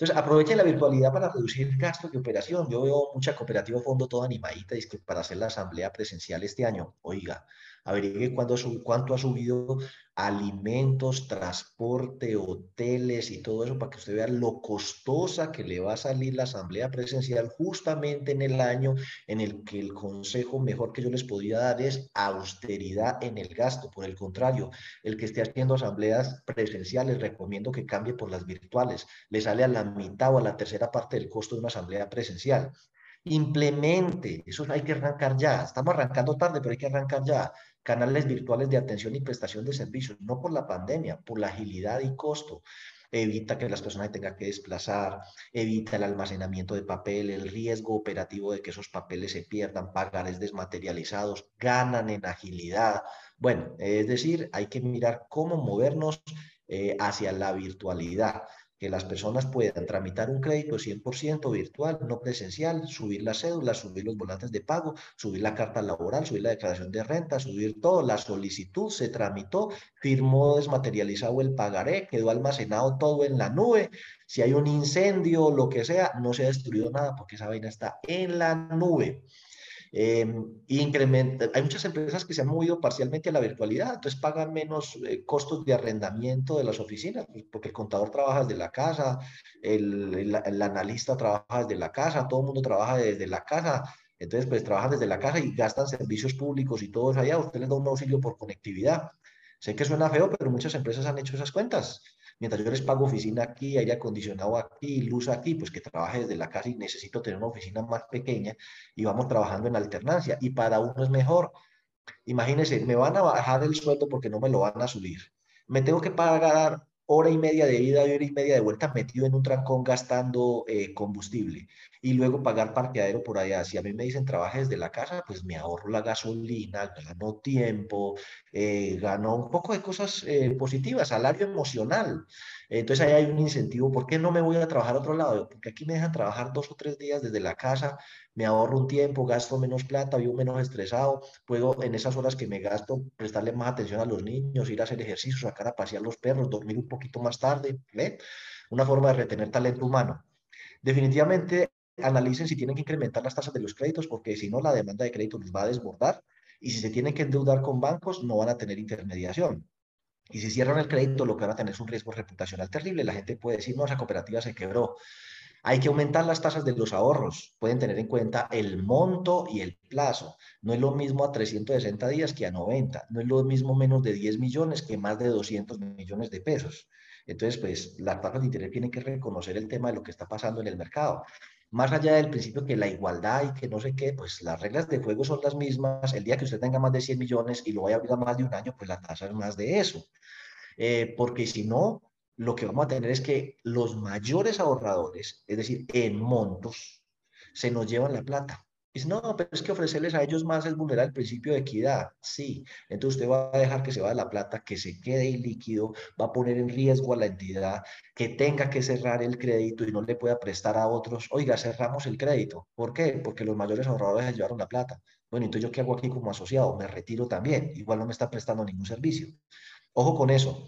Entonces, aprovechen la virtualidad para reducir gastos de operación. Yo veo mucha cooperativa fondo toda animadita para hacer la asamblea presencial este año. Oiga, averigüe cuánto ha subido alimentos, transporte, hoteles y todo eso para que usted vea lo costosa que le va a salir la asamblea presencial justamente en el año en el que el consejo mejor que yo les podría dar es austeridad en el gasto. Por el contrario, el que esté haciendo asambleas presenciales, recomiendo que cambie por las virtuales. Le sale a la mitad o a la tercera parte del costo de una asamblea presencial. Implemente, eso hay que arrancar ya. Estamos arrancando tarde, pero hay que arrancar ya canales virtuales de atención y prestación de servicios, no por la pandemia, por la agilidad y costo. Evita que las personas tengan que desplazar, evita el almacenamiento de papel, el riesgo operativo de que esos papeles se pierdan, pagares desmaterializados, ganan en agilidad. Bueno, es decir, hay que mirar cómo movernos eh, hacia la virtualidad que las personas puedan tramitar un crédito 100% virtual, no presencial, subir la cédula, subir los volantes de pago, subir la carta laboral, subir la declaración de renta, subir todo, la solicitud se tramitó, firmó desmaterializado el pagaré, quedó almacenado todo en la nube. Si hay un incendio, lo que sea, no se ha destruido nada porque esa vaina está en la nube. Eh, incrementa, hay muchas empresas que se han movido parcialmente a la virtualidad, entonces pagan menos eh, costos de arrendamiento de las oficinas, pues, porque el contador trabaja desde la casa, el, el, analista trabaja desde la casa, todo el mundo trabaja desde la casa, entonces pues trabajan desde la casa y gastan servicios públicos y todo eso allá, usted les da un auxilio por conectividad. Sé que suena feo, pero muchas empresas han hecho esas cuentas. Mientras yo les pago oficina aquí, aire acondicionado aquí, luz aquí, pues que trabaje desde la casa y necesito tener una oficina más pequeña y vamos trabajando en alternancia. Y para uno es mejor. Imagínense, me van a bajar el sueldo porque no me lo van a subir. Me tengo que pagar hora y media de ida y hora y media de vuelta metido en un trancón gastando eh, combustible y luego pagar parqueadero por allá. Si a mí me dicen trabaje desde la casa, pues me ahorro la gasolina, gano tiempo, eh, gano un poco de cosas eh, positivas, salario emocional. Entonces ahí hay un incentivo. ¿Por qué no me voy a trabajar a otro lado? Porque aquí me dejan trabajar dos o tres días desde la casa, me ahorro un tiempo, gasto menos plata, vivo menos estresado, puedo en esas horas que me gasto prestarle más atención a los niños, ir a hacer ejercicio, sacar a pasear los perros, dormir un poquito más tarde. ¿ve? Una forma de retener talento humano. Definitivamente analicen si tienen que incrementar las tasas de los créditos, porque si no, la demanda de crédito los va a desbordar. Y si se tienen que endeudar con bancos, no van a tener intermediación. Y si cierran el crédito, lo que van a tener es un riesgo reputacional terrible. La gente puede decir, no, esa cooperativa se quebró. Hay que aumentar las tasas de los ahorros. Pueden tener en cuenta el monto y el plazo. No es lo mismo a 360 días que a 90. No es lo mismo menos de 10 millones que más de 200 millones de pesos. Entonces, pues las tasas de interés tienen que reconocer el tema de lo que está pasando en el mercado más allá del principio que la igualdad y que no sé qué, pues las reglas de juego son las mismas. El día que usted tenga más de 100 millones y lo vaya a abrir a más de un año, pues la tasa es más de eso. Eh, porque si no, lo que vamos a tener es que los mayores ahorradores, es decir, en montos, se nos llevan la plata. Dice, no, pero es que ofrecerles a ellos más es vulnerar el principio de equidad. Sí, entonces usted va a dejar que se vaya la plata, que se quede ilíquido, va a poner en riesgo a la entidad, que tenga que cerrar el crédito y no le pueda prestar a otros. Oiga, cerramos el crédito. ¿Por qué? Porque los mayores ahorradores se llevaron la plata. Bueno, entonces yo qué hago aquí como asociado? Me retiro también. Igual no me está prestando ningún servicio. Ojo con eso.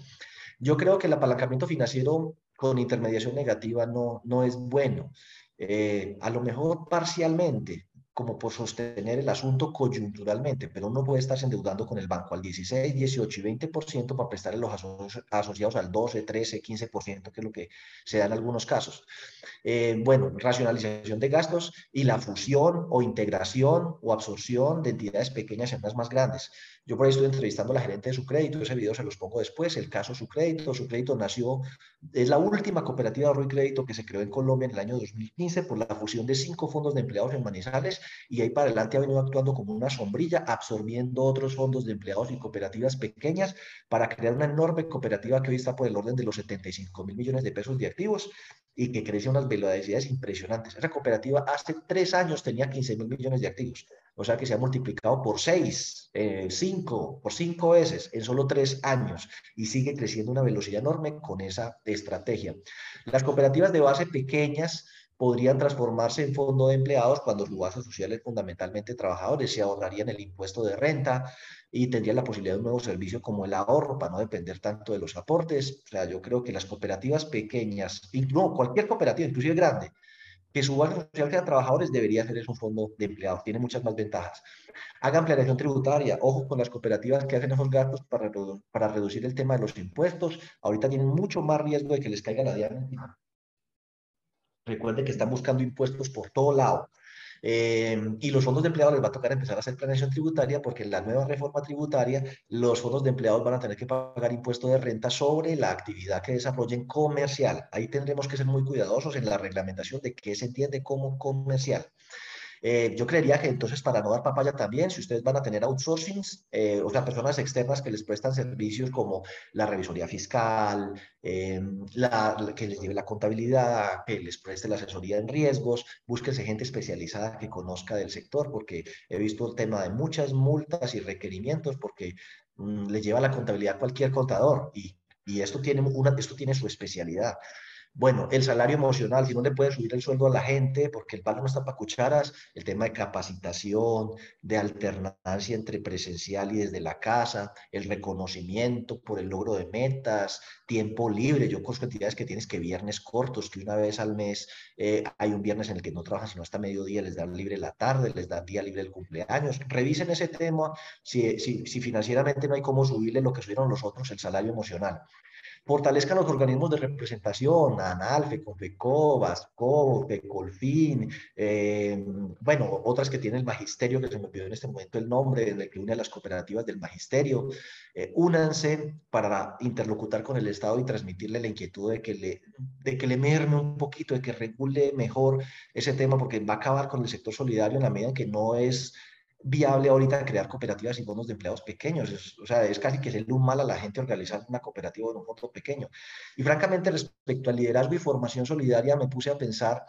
Yo creo que el apalancamiento financiero con intermediación negativa no, no es bueno. Eh, a lo mejor parcialmente, como por sostener el asunto coyunturalmente, pero uno puede estarse endeudando con el banco al 16, 18 y 20% para prestarle los asociados al 12, 13, 15%, que es lo que se da en algunos casos. Eh, bueno, racionalización de gastos y la fusión o integración o absorción de entidades pequeñas en unas más grandes. Yo por ahí estoy entrevistando a la gerente de su crédito, ese video se los pongo después, el caso su crédito, su crédito nació, es la última cooperativa de ahorro y crédito que se creó en Colombia en el año 2015 por la fusión de cinco fondos de empleados en Manizales y ahí para adelante ha venido actuando como una sombrilla, absorbiendo otros fondos de empleados y cooperativas pequeñas para crear una enorme cooperativa que hoy está por el orden de los 75 mil millones de pesos de activos y que crece a unas velocidades impresionantes. Esa cooperativa hace tres años tenía 15 mil millones de activos. O sea que se ha multiplicado por seis, eh, cinco, por cinco veces en solo tres años y sigue creciendo a una velocidad enorme con esa estrategia. Las cooperativas de base pequeñas podrían transformarse en fondo de empleados cuando su base social es fundamentalmente trabajadores, se ahorrarían el impuesto de renta y tendrían la posibilidad de un nuevo servicio como el ahorro para no depender tanto de los aportes. O sea, yo creo que las cooperativas pequeñas, no, cualquier cooperativa, inclusive grande, que su base social sea trabajadores debería ser un fondo de empleados, tiene muchas más ventajas. Hagan planeación tributaria, ojo con las cooperativas que hacen esos gastos para, para reducir el tema de los impuestos, ahorita tienen mucho más riesgo de que les caiga la diana. Recuerden que están buscando impuestos por todo lado. Eh, y los fondos de empleados les va a tocar empezar a hacer planeación tributaria porque en la nueva reforma tributaria los fondos de empleados van a tener que pagar impuesto de renta sobre la actividad que desarrollen comercial. Ahí tendremos que ser muy cuidadosos en la reglamentación de qué se entiende como comercial. Eh, yo creería que entonces para no dar papaya también, si ustedes van a tener outsourcings, eh, o sea, personas externas que les prestan servicios como la revisoría fiscal, eh, la, que les lleve la contabilidad, que les preste la asesoría en riesgos, búsquense gente especializada que conozca del sector, porque he visto el tema de muchas multas y requerimientos, porque mm, le lleva la contabilidad cualquier contador y, y esto, tiene una, esto tiene su especialidad. Bueno, el salario emocional, si no le puede subir el sueldo a la gente porque el palo no está para cucharas, el tema de capacitación, de alternancia entre presencial y desde la casa, el reconocimiento por el logro de metas, tiempo libre. Yo conozco entidades que tienes que viernes cortos, que una vez al mes eh, hay un viernes en el que no trabajan sino hasta mediodía, les dan libre la tarde, les dan día libre el cumpleaños. Revisen ese tema si, si, si financieramente no hay cómo subirle lo que subieron los otros, el salario emocional. Fortalezcan los organismos de representación, ANALFE, CONFECO, VASCO, FECOLFIN, eh, bueno, otras que tiene el magisterio, que se me olvidó en este momento el nombre, en el que une las cooperativas del magisterio, eh, únanse para interlocutar con el Estado y transmitirle la inquietud de que, le, de que le merme un poquito, de que regule mejor ese tema, porque va a acabar con el sector solidario en la medida en que no es viable ahorita crear cooperativas y bonos de empleados pequeños. o sea, es casi que hacerle un mal a la gente organizar una cooperativa en un fondo pequeño. Y francamente, respecto al liderazgo y formación solidaria, me puse a pensar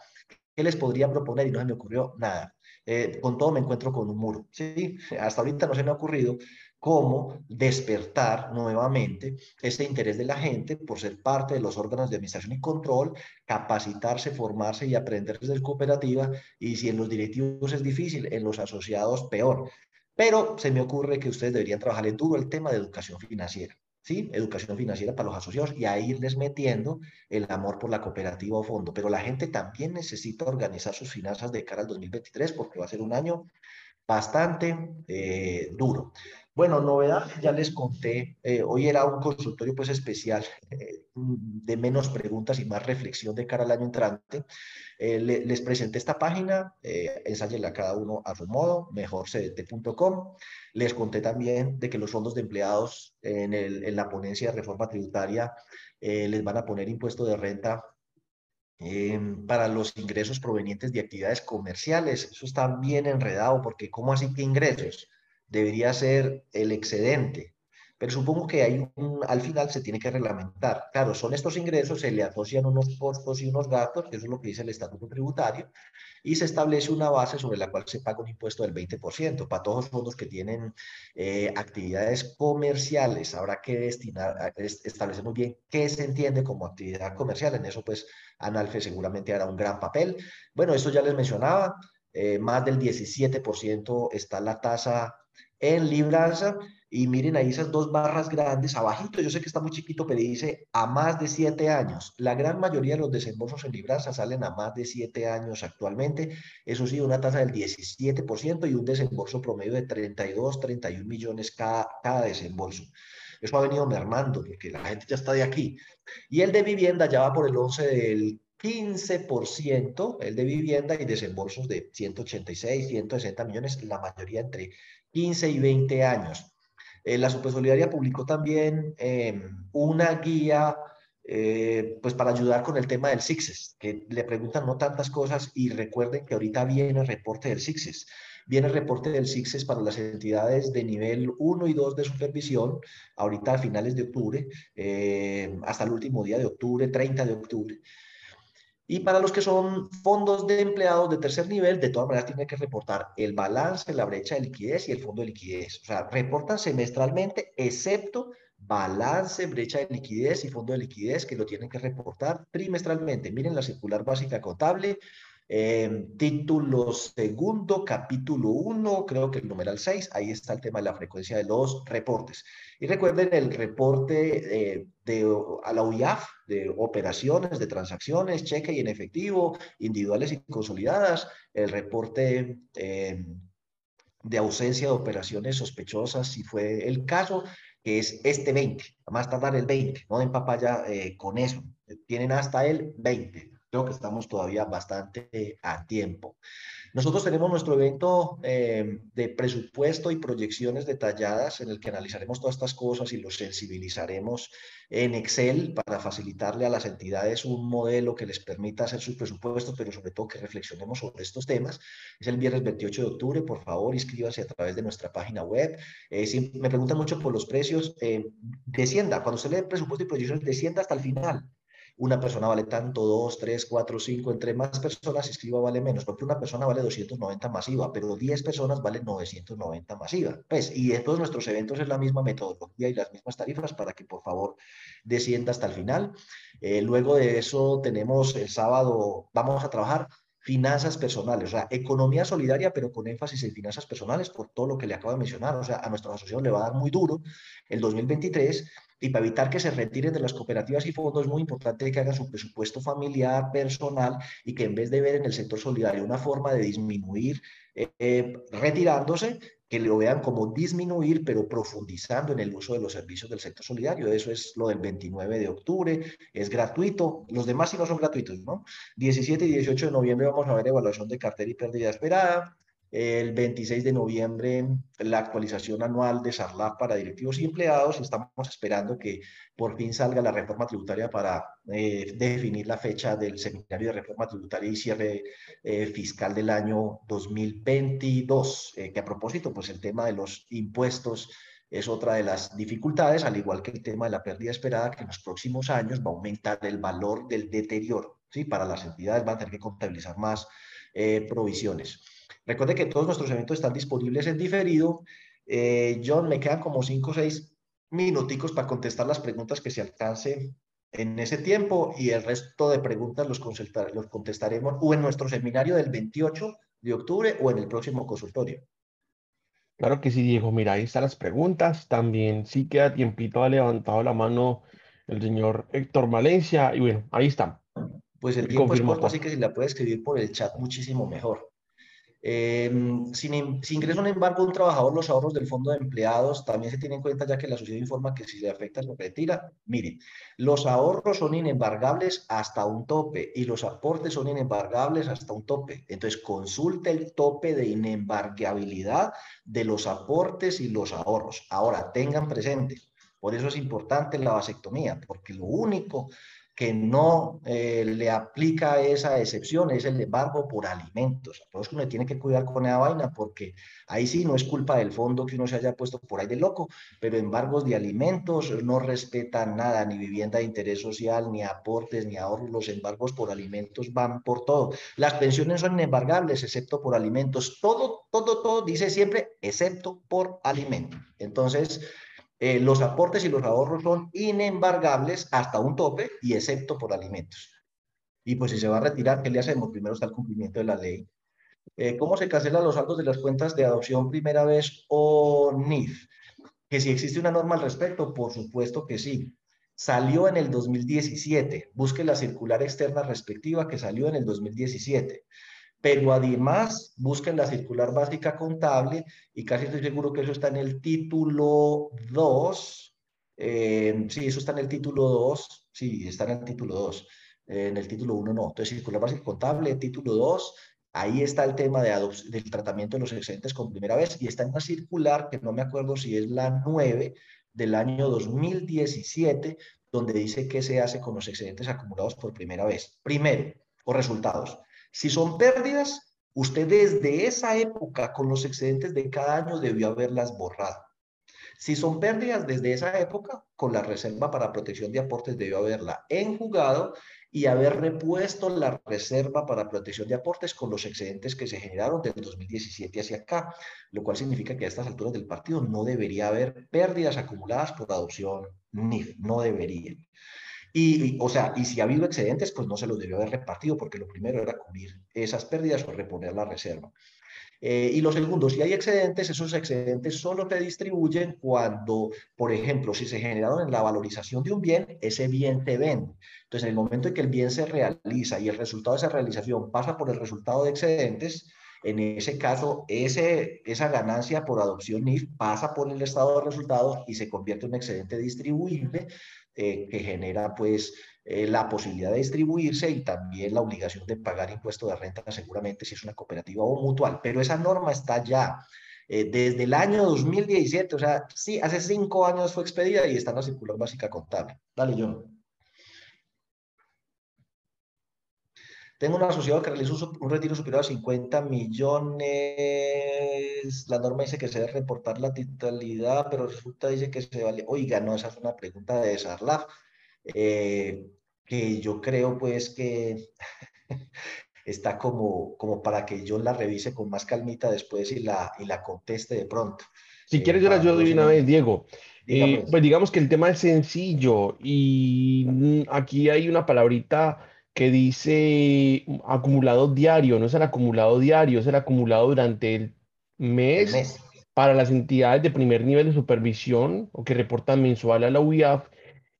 qué les podría proponer y no se me ocurrió nada. Eh, con todo me encuentro con un muro. ¿sí? Hasta ahorita no se me ha ocurrido cómo despertar nuevamente ese interés de la gente por ser parte de los órganos de administración y control, capacitarse, formarse y aprender desde cooperativa, y si en los directivos es difícil, en los asociados peor. Pero se me ocurre que ustedes deberían trabajar en duro el tema de educación financiera. ¿Sí? Educación financiera para los asociados y a irles metiendo el amor por la cooperativa o fondo. Pero la gente también necesita organizar sus finanzas de cara al 2023 porque va a ser un año bastante eh, duro. Bueno, novedad, ya les conté, eh, hoy era un consultorio pues especial eh, de menos preguntas y más reflexión de cara al año entrante. Eh, les presenté esta página, eh, a cada uno a su modo, mejorcdt.com. Les conté también de que los fondos de empleados en, el, en la ponencia de reforma tributaria les van a poner impuesto de renta para los ingresos provenientes de actividades comerciales. Eso está bien enredado porque ¿cómo así que ingresos? Debería ser el excedente. Pero supongo que hay un, al final se tiene que reglamentar. Claro, son estos ingresos, se le asocian unos costos y unos gastos, que eso es lo que dice el estatuto tributario, y se establece una base sobre la cual se paga un impuesto del 20% para todos los fondos que tienen eh, actividades comerciales. Habrá que destinar, establecer muy bien qué se entiende como actividad comercial. En eso, pues, Analfe seguramente hará un gran papel. Bueno, esto ya les mencionaba, eh, más del 17% está la tasa en libranza y miren ahí esas dos barras grandes abajito, yo sé que está muy chiquito, pero dice a más de siete años. La gran mayoría de los desembolsos en libranza salen a más de siete años actualmente. Eso sí, una tasa del 17% y un desembolso promedio de 32, 31 millones cada, cada desembolso. Eso ha venido mermando porque la gente ya está de aquí. Y el de vivienda ya va por el 11 del 15%, el de vivienda y desembolsos de 186, 160 millones, la mayoría entre 15 y 20 años. Eh, la Supersolidaria publicó también em, una guía eh, pues para ayudar con el tema del SIXES, que le preguntan no tantas cosas y recuerden que ahorita viene el reporte del SIXES. Viene el reporte del SIXES para las entidades de nivel 1 y 2 de supervisión, ahorita a finales de octubre, eh, hasta el último día de octubre, 30 de octubre. Y para los que son fondos de empleados de tercer nivel, de todas maneras tienen que reportar el balance, la brecha de liquidez y el fondo de liquidez. O sea, reportan semestralmente, excepto balance, brecha de liquidez y fondo de liquidez, que lo tienen que reportar trimestralmente. Miren la circular básica contable, eh, título segundo, capítulo 1, creo que el numeral 6, ahí está el tema de la frecuencia de los reportes. Y recuerden el reporte eh, de, a la UIAF de operaciones, de transacciones, cheque y en efectivo, individuales y consolidadas, el reporte eh, de ausencia de operaciones sospechosas, si fue el caso, que es este 20, a más tardar el 20, no den papaya con eso, tienen hasta el 20 creo que estamos todavía bastante a tiempo. Nosotros tenemos nuestro evento eh, de presupuesto y proyecciones detalladas en el que analizaremos todas estas cosas y los sensibilizaremos en Excel para facilitarle a las entidades un modelo que les permita hacer sus presupuestos, pero sobre todo que reflexionemos sobre estos temas. Es el viernes 28 de octubre, por favor, inscríbase a través de nuestra página web. Eh, si me preguntan mucho por los precios, eh, descienda, cuando usted lee presupuesto y proyecciones, descienda hasta el final una persona vale tanto, dos, tres, cuatro, cinco, entre más personas escriba vale menos, porque una persona vale 290 masiva, pero 10 personas valen 990 masiva. Pues, y todos nuestros eventos es la misma metodología y las mismas tarifas para que por favor descienda hasta el final. Eh, luego de eso tenemos el sábado, vamos a trabajar finanzas personales, o sea, economía solidaria, pero con énfasis en finanzas personales por todo lo que le acabo de mencionar. O sea, a nuestra asociación le va a dar muy duro el 2023 y para evitar que se retiren de las cooperativas y fondos es muy importante que hagan su presupuesto familiar, personal y que en vez de ver en el sector solidario una forma de disminuir eh, retirándose, que lo vean como disminuir, pero profundizando en el uso de los servicios del sector solidario. Eso es lo del 29 de octubre, es gratuito. Los demás sí no son gratuitos, ¿no? 17 y 18 de noviembre vamos a ver evaluación de cartera y pérdida esperada. El 26 de noviembre, la actualización anual de SARLAF para directivos y empleados. Estamos esperando que por fin salga la reforma tributaria para eh, definir la fecha del seminario de reforma tributaria y cierre eh, fiscal del año 2022. Eh, que a propósito, pues el tema de los impuestos es otra de las dificultades, al igual que el tema de la pérdida esperada, que en los próximos años va a aumentar el valor del deterioro. ¿sí? Para las entidades van a tener que contabilizar más provisiones. Recuerde que todos nuestros eventos están disponibles en diferido. Eh, John, me quedan como cinco o seis minuticos para contestar las preguntas que se alcancen en ese tiempo y el resto de preguntas los, los contestaremos o en nuestro seminario del 28 de octubre o en el próximo consultorio. Claro que sí, Diego. Mira, ahí están las preguntas. También sí queda tiempito, ha levantado la mano el señor Héctor Valencia. Y bueno, ahí está. Pues el tiempo es corto, así que si la puede escribir por el chat, muchísimo mejor. Em, sin, si ingresa un embargo un trabajador los ahorros del fondo de empleados, también se tiene en cuenta ya que la sociedad informa que si le afecta se retira. Mire, los ahorros son inembargables hasta un tope y los aportes son inembargables hasta un tope. Entonces, consulte el tope de inembargabilidad de los aportes y los ahorros. Ahora, tengan presente, por eso es importante la vasectomía, porque lo único que no eh, le aplica esa excepción es el embargo por alimentos. Entonces uno tiene que cuidar con esa vaina porque ahí sí no es culpa del fondo que uno se haya puesto por ahí de loco, pero embargos de alimentos no respetan nada, ni vivienda de interés social, ni aportes, ni ahorros. Los embargos por alimentos van por todo. Las pensiones son inembargables excepto por alimentos. Todo, todo, todo dice siempre excepto por alimentos. Entonces, eh, los aportes y los ahorros son inembargables hasta un tope y excepto por alimentos. Y pues si se va a retirar, ¿qué le hacemos? Primero está el cumplimiento de la ley. Eh, ¿Cómo se cancelan los saldos de las cuentas de adopción primera vez o NIF? Que si existe una norma al respecto, por supuesto que sí. Salió en el 2017. Busque la circular externa respectiva que salió en el 2017 pero además busquen la circular básica contable y casi estoy seguro que eso está en el título 2. Eh, sí, eso está en el título 2. Sí, está en el título 2. Eh, en el título 1 no. Entonces, circular básica contable, título 2. Ahí está el tema de del tratamiento de los excedentes con primera vez y está en una circular que no me acuerdo si es la 9 del año 2017, donde dice qué se hace con los excedentes acumulados por primera vez. Primero, o resultados. Si son pérdidas, usted desde esa época con los excedentes de cada año debió haberlas borrado. Si son pérdidas desde esa época, con la reserva para protección de aportes debió haberla enjugado y haber repuesto la reserva para protección de aportes con los excedentes que se generaron desde 2017 hacia acá, lo cual significa que a estas alturas del partido no debería haber pérdidas acumuladas por adopción NIF, no debería. Y, o sea, y si ha habido excedentes, pues no se los debió haber repartido, porque lo primero era cubrir esas pérdidas o reponer la reserva. Eh, y lo segundo, si hay excedentes, esos excedentes solo se distribuyen cuando, por ejemplo, si se generaron en la valorización de un bien, ese bien se vende. Entonces, en el momento en que el bien se realiza y el resultado de esa realización pasa por el resultado de excedentes, en ese caso, ese, esa ganancia por adopción NIF pasa por el estado de resultados y se convierte en un excedente distribuible eh, que genera pues eh, la posibilidad de distribuirse y también la obligación de pagar impuesto de renta seguramente si es una cooperativa o mutual. Pero esa norma está ya eh, desde el año 2017, o sea, sí, hace cinco años fue expedida y está en la circular básica contable. Dale, John. Tengo un asociado que realiza un, retiro superior a 50 millones. La norma dice que se debe reportar la titularidad, pero resulta dice que se vale. Oiga, no, esa es una pregunta de Sarlaf, eh, que yo creo pues que está como, como para que yo la revise con más calmita después y la, y la conteste de pronto. Si quieres, yo la ayudo de una vez, Diego. Eh, pues digamos que el tema es sencillo y mm, aquí hay una palabrita que dice acumulado diario, no es el acumulado diario, es el acumulado durante el mes, para las entidades de primer nivel de supervisión o que reportan mensual a la UIAF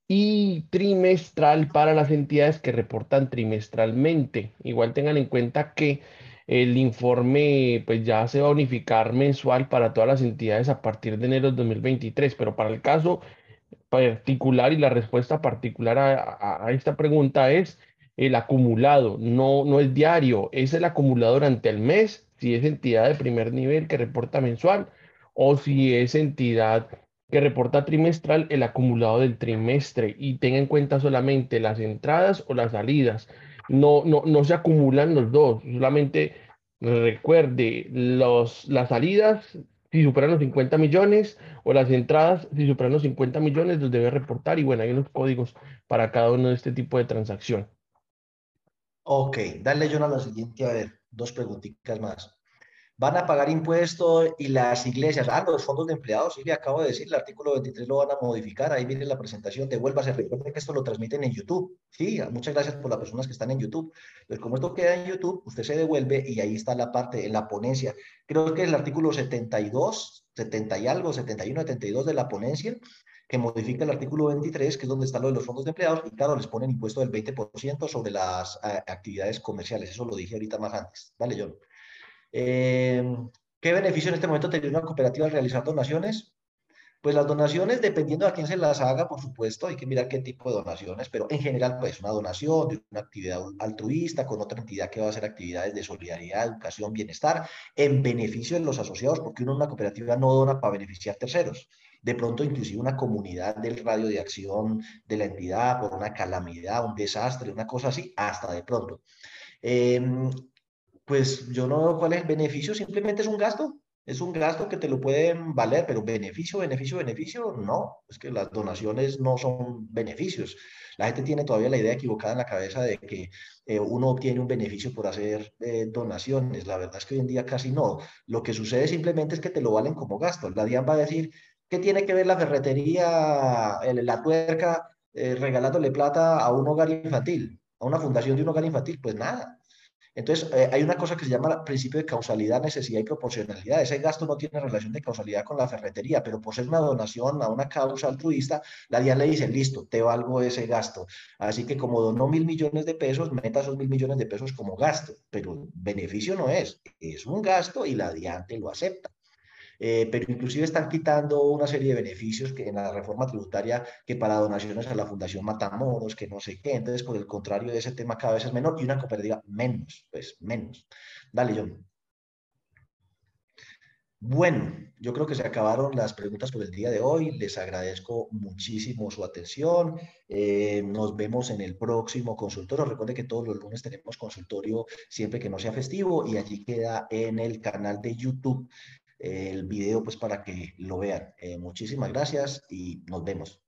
y trimestral para las entidades que reportan trimestralmente. Igual tengan en cuenta que el informe pues ya se va a unificar mensual para todas las entidades a partir de enero de 2023, pero para el caso particular y la respuesta particular a, esta pregunta es el acumulado, no, no es diario, es el acumulado durante el mes, si es entidad de primer nivel que reporta mensual o si es entidad que reporta trimestral el acumulado del trimestre y tenga en cuenta solamente las entradas o las salidas. No, no, no se acumulan los dos, solamente recuerde los, las salidas si superan los 50 millones o las entradas si superan los 50 millones los debe reportar y bueno, hay unos códigos para cada uno de este tipo de transacción. Ok, dale yo a la siguiente, a ver, dos preguntitas más. Van a pagar impuestos y las iglesias, ah, los fondos de empleados, sí, le acabo de decir, el artículo 23 lo van a modificar, ahí viene la presentación, devuélvase, recuerden que esto lo transmiten en YouTube, sí, muchas gracias por las personas que están en YouTube, pero como esto queda en YouTube, usted se devuelve y ahí está la parte, en la ponencia, creo que es el artículo 72, 70 y algo, 71, 72 de la ponencia, que modifica el artículo 23, que es donde está lo de los fondos de empleados, y claro, les ponen impuesto del 20% sobre las actividades comerciales, eso lo dije ahorita más antes, dale John. Em, ¿Qué beneficio en este momento tiene una cooperativa al realizar donaciones? Pues las donaciones, dependiendo a quién se las haga, por supuesto, hay que mirar qué tipo de donaciones, pero en general, pues una donación de una actividad altruista con otra entidad que va a hacer actividades de solidaridad, educación, bienestar, en beneficio de los asociados, porque uno en una cooperativa no dona para beneficiar terceros. De pronto, inclusive una comunidad del radio de acción de la entidad por una calamidad, un desastre, una cosa así, hasta de pronto. Eh, pues yo no veo cuál es el beneficio, simplemente es un gasto, es un gasto que te lo pueden valer, pero beneficio, beneficio, beneficio, no, es que las donaciones no son beneficios. La gente tiene todavía la idea equivocada en la cabeza de que eh, uno obtiene un beneficio por hacer eh, donaciones. La verdad es que hoy en día casi no. Lo que sucede simplemente es que te lo valen como gasto. La DIAN va a decir, ¿qué tiene que ver la ferretería, la tuerca, eh, regalándole plata a un hogar infantil, a una fundación de un hogar infantil? Pues nada. Entonces, eh, hay una cosa que se llama principio de causalidad, necesidad y proporcionalidad. Ese gasto no tiene relación de causalidad con la ferretería, pero por ser una donación a una causa altruista, la DIAN le dice, listo, te valgo ese gasto. Así que como donó mil millones de pesos, meta esos mil millones de pesos como gasto, pero beneficio no es, es un gasto y la DIAN te lo acepta. Eh, pero inclusive están quitando una serie de beneficios en la reforma tributaria que para donaciones a la Fundación Matamoros, que no sé qué, entonces por el contrario de ese tema cada vez es menor y una cooperativa menos, pues menos. Dale, John. Bueno, yo creo que se acabaron las preguntas por el día de hoy. Les agradezco muchísimo su atención. Eh, nos vemos en el próximo consultorio. Recuerden que todos los lunes tenemos consultorio siempre que no sea festivo y allí queda en el canal de YouTube el video pues para que lo vean. Eh, muchísimas gracias y nos vemos.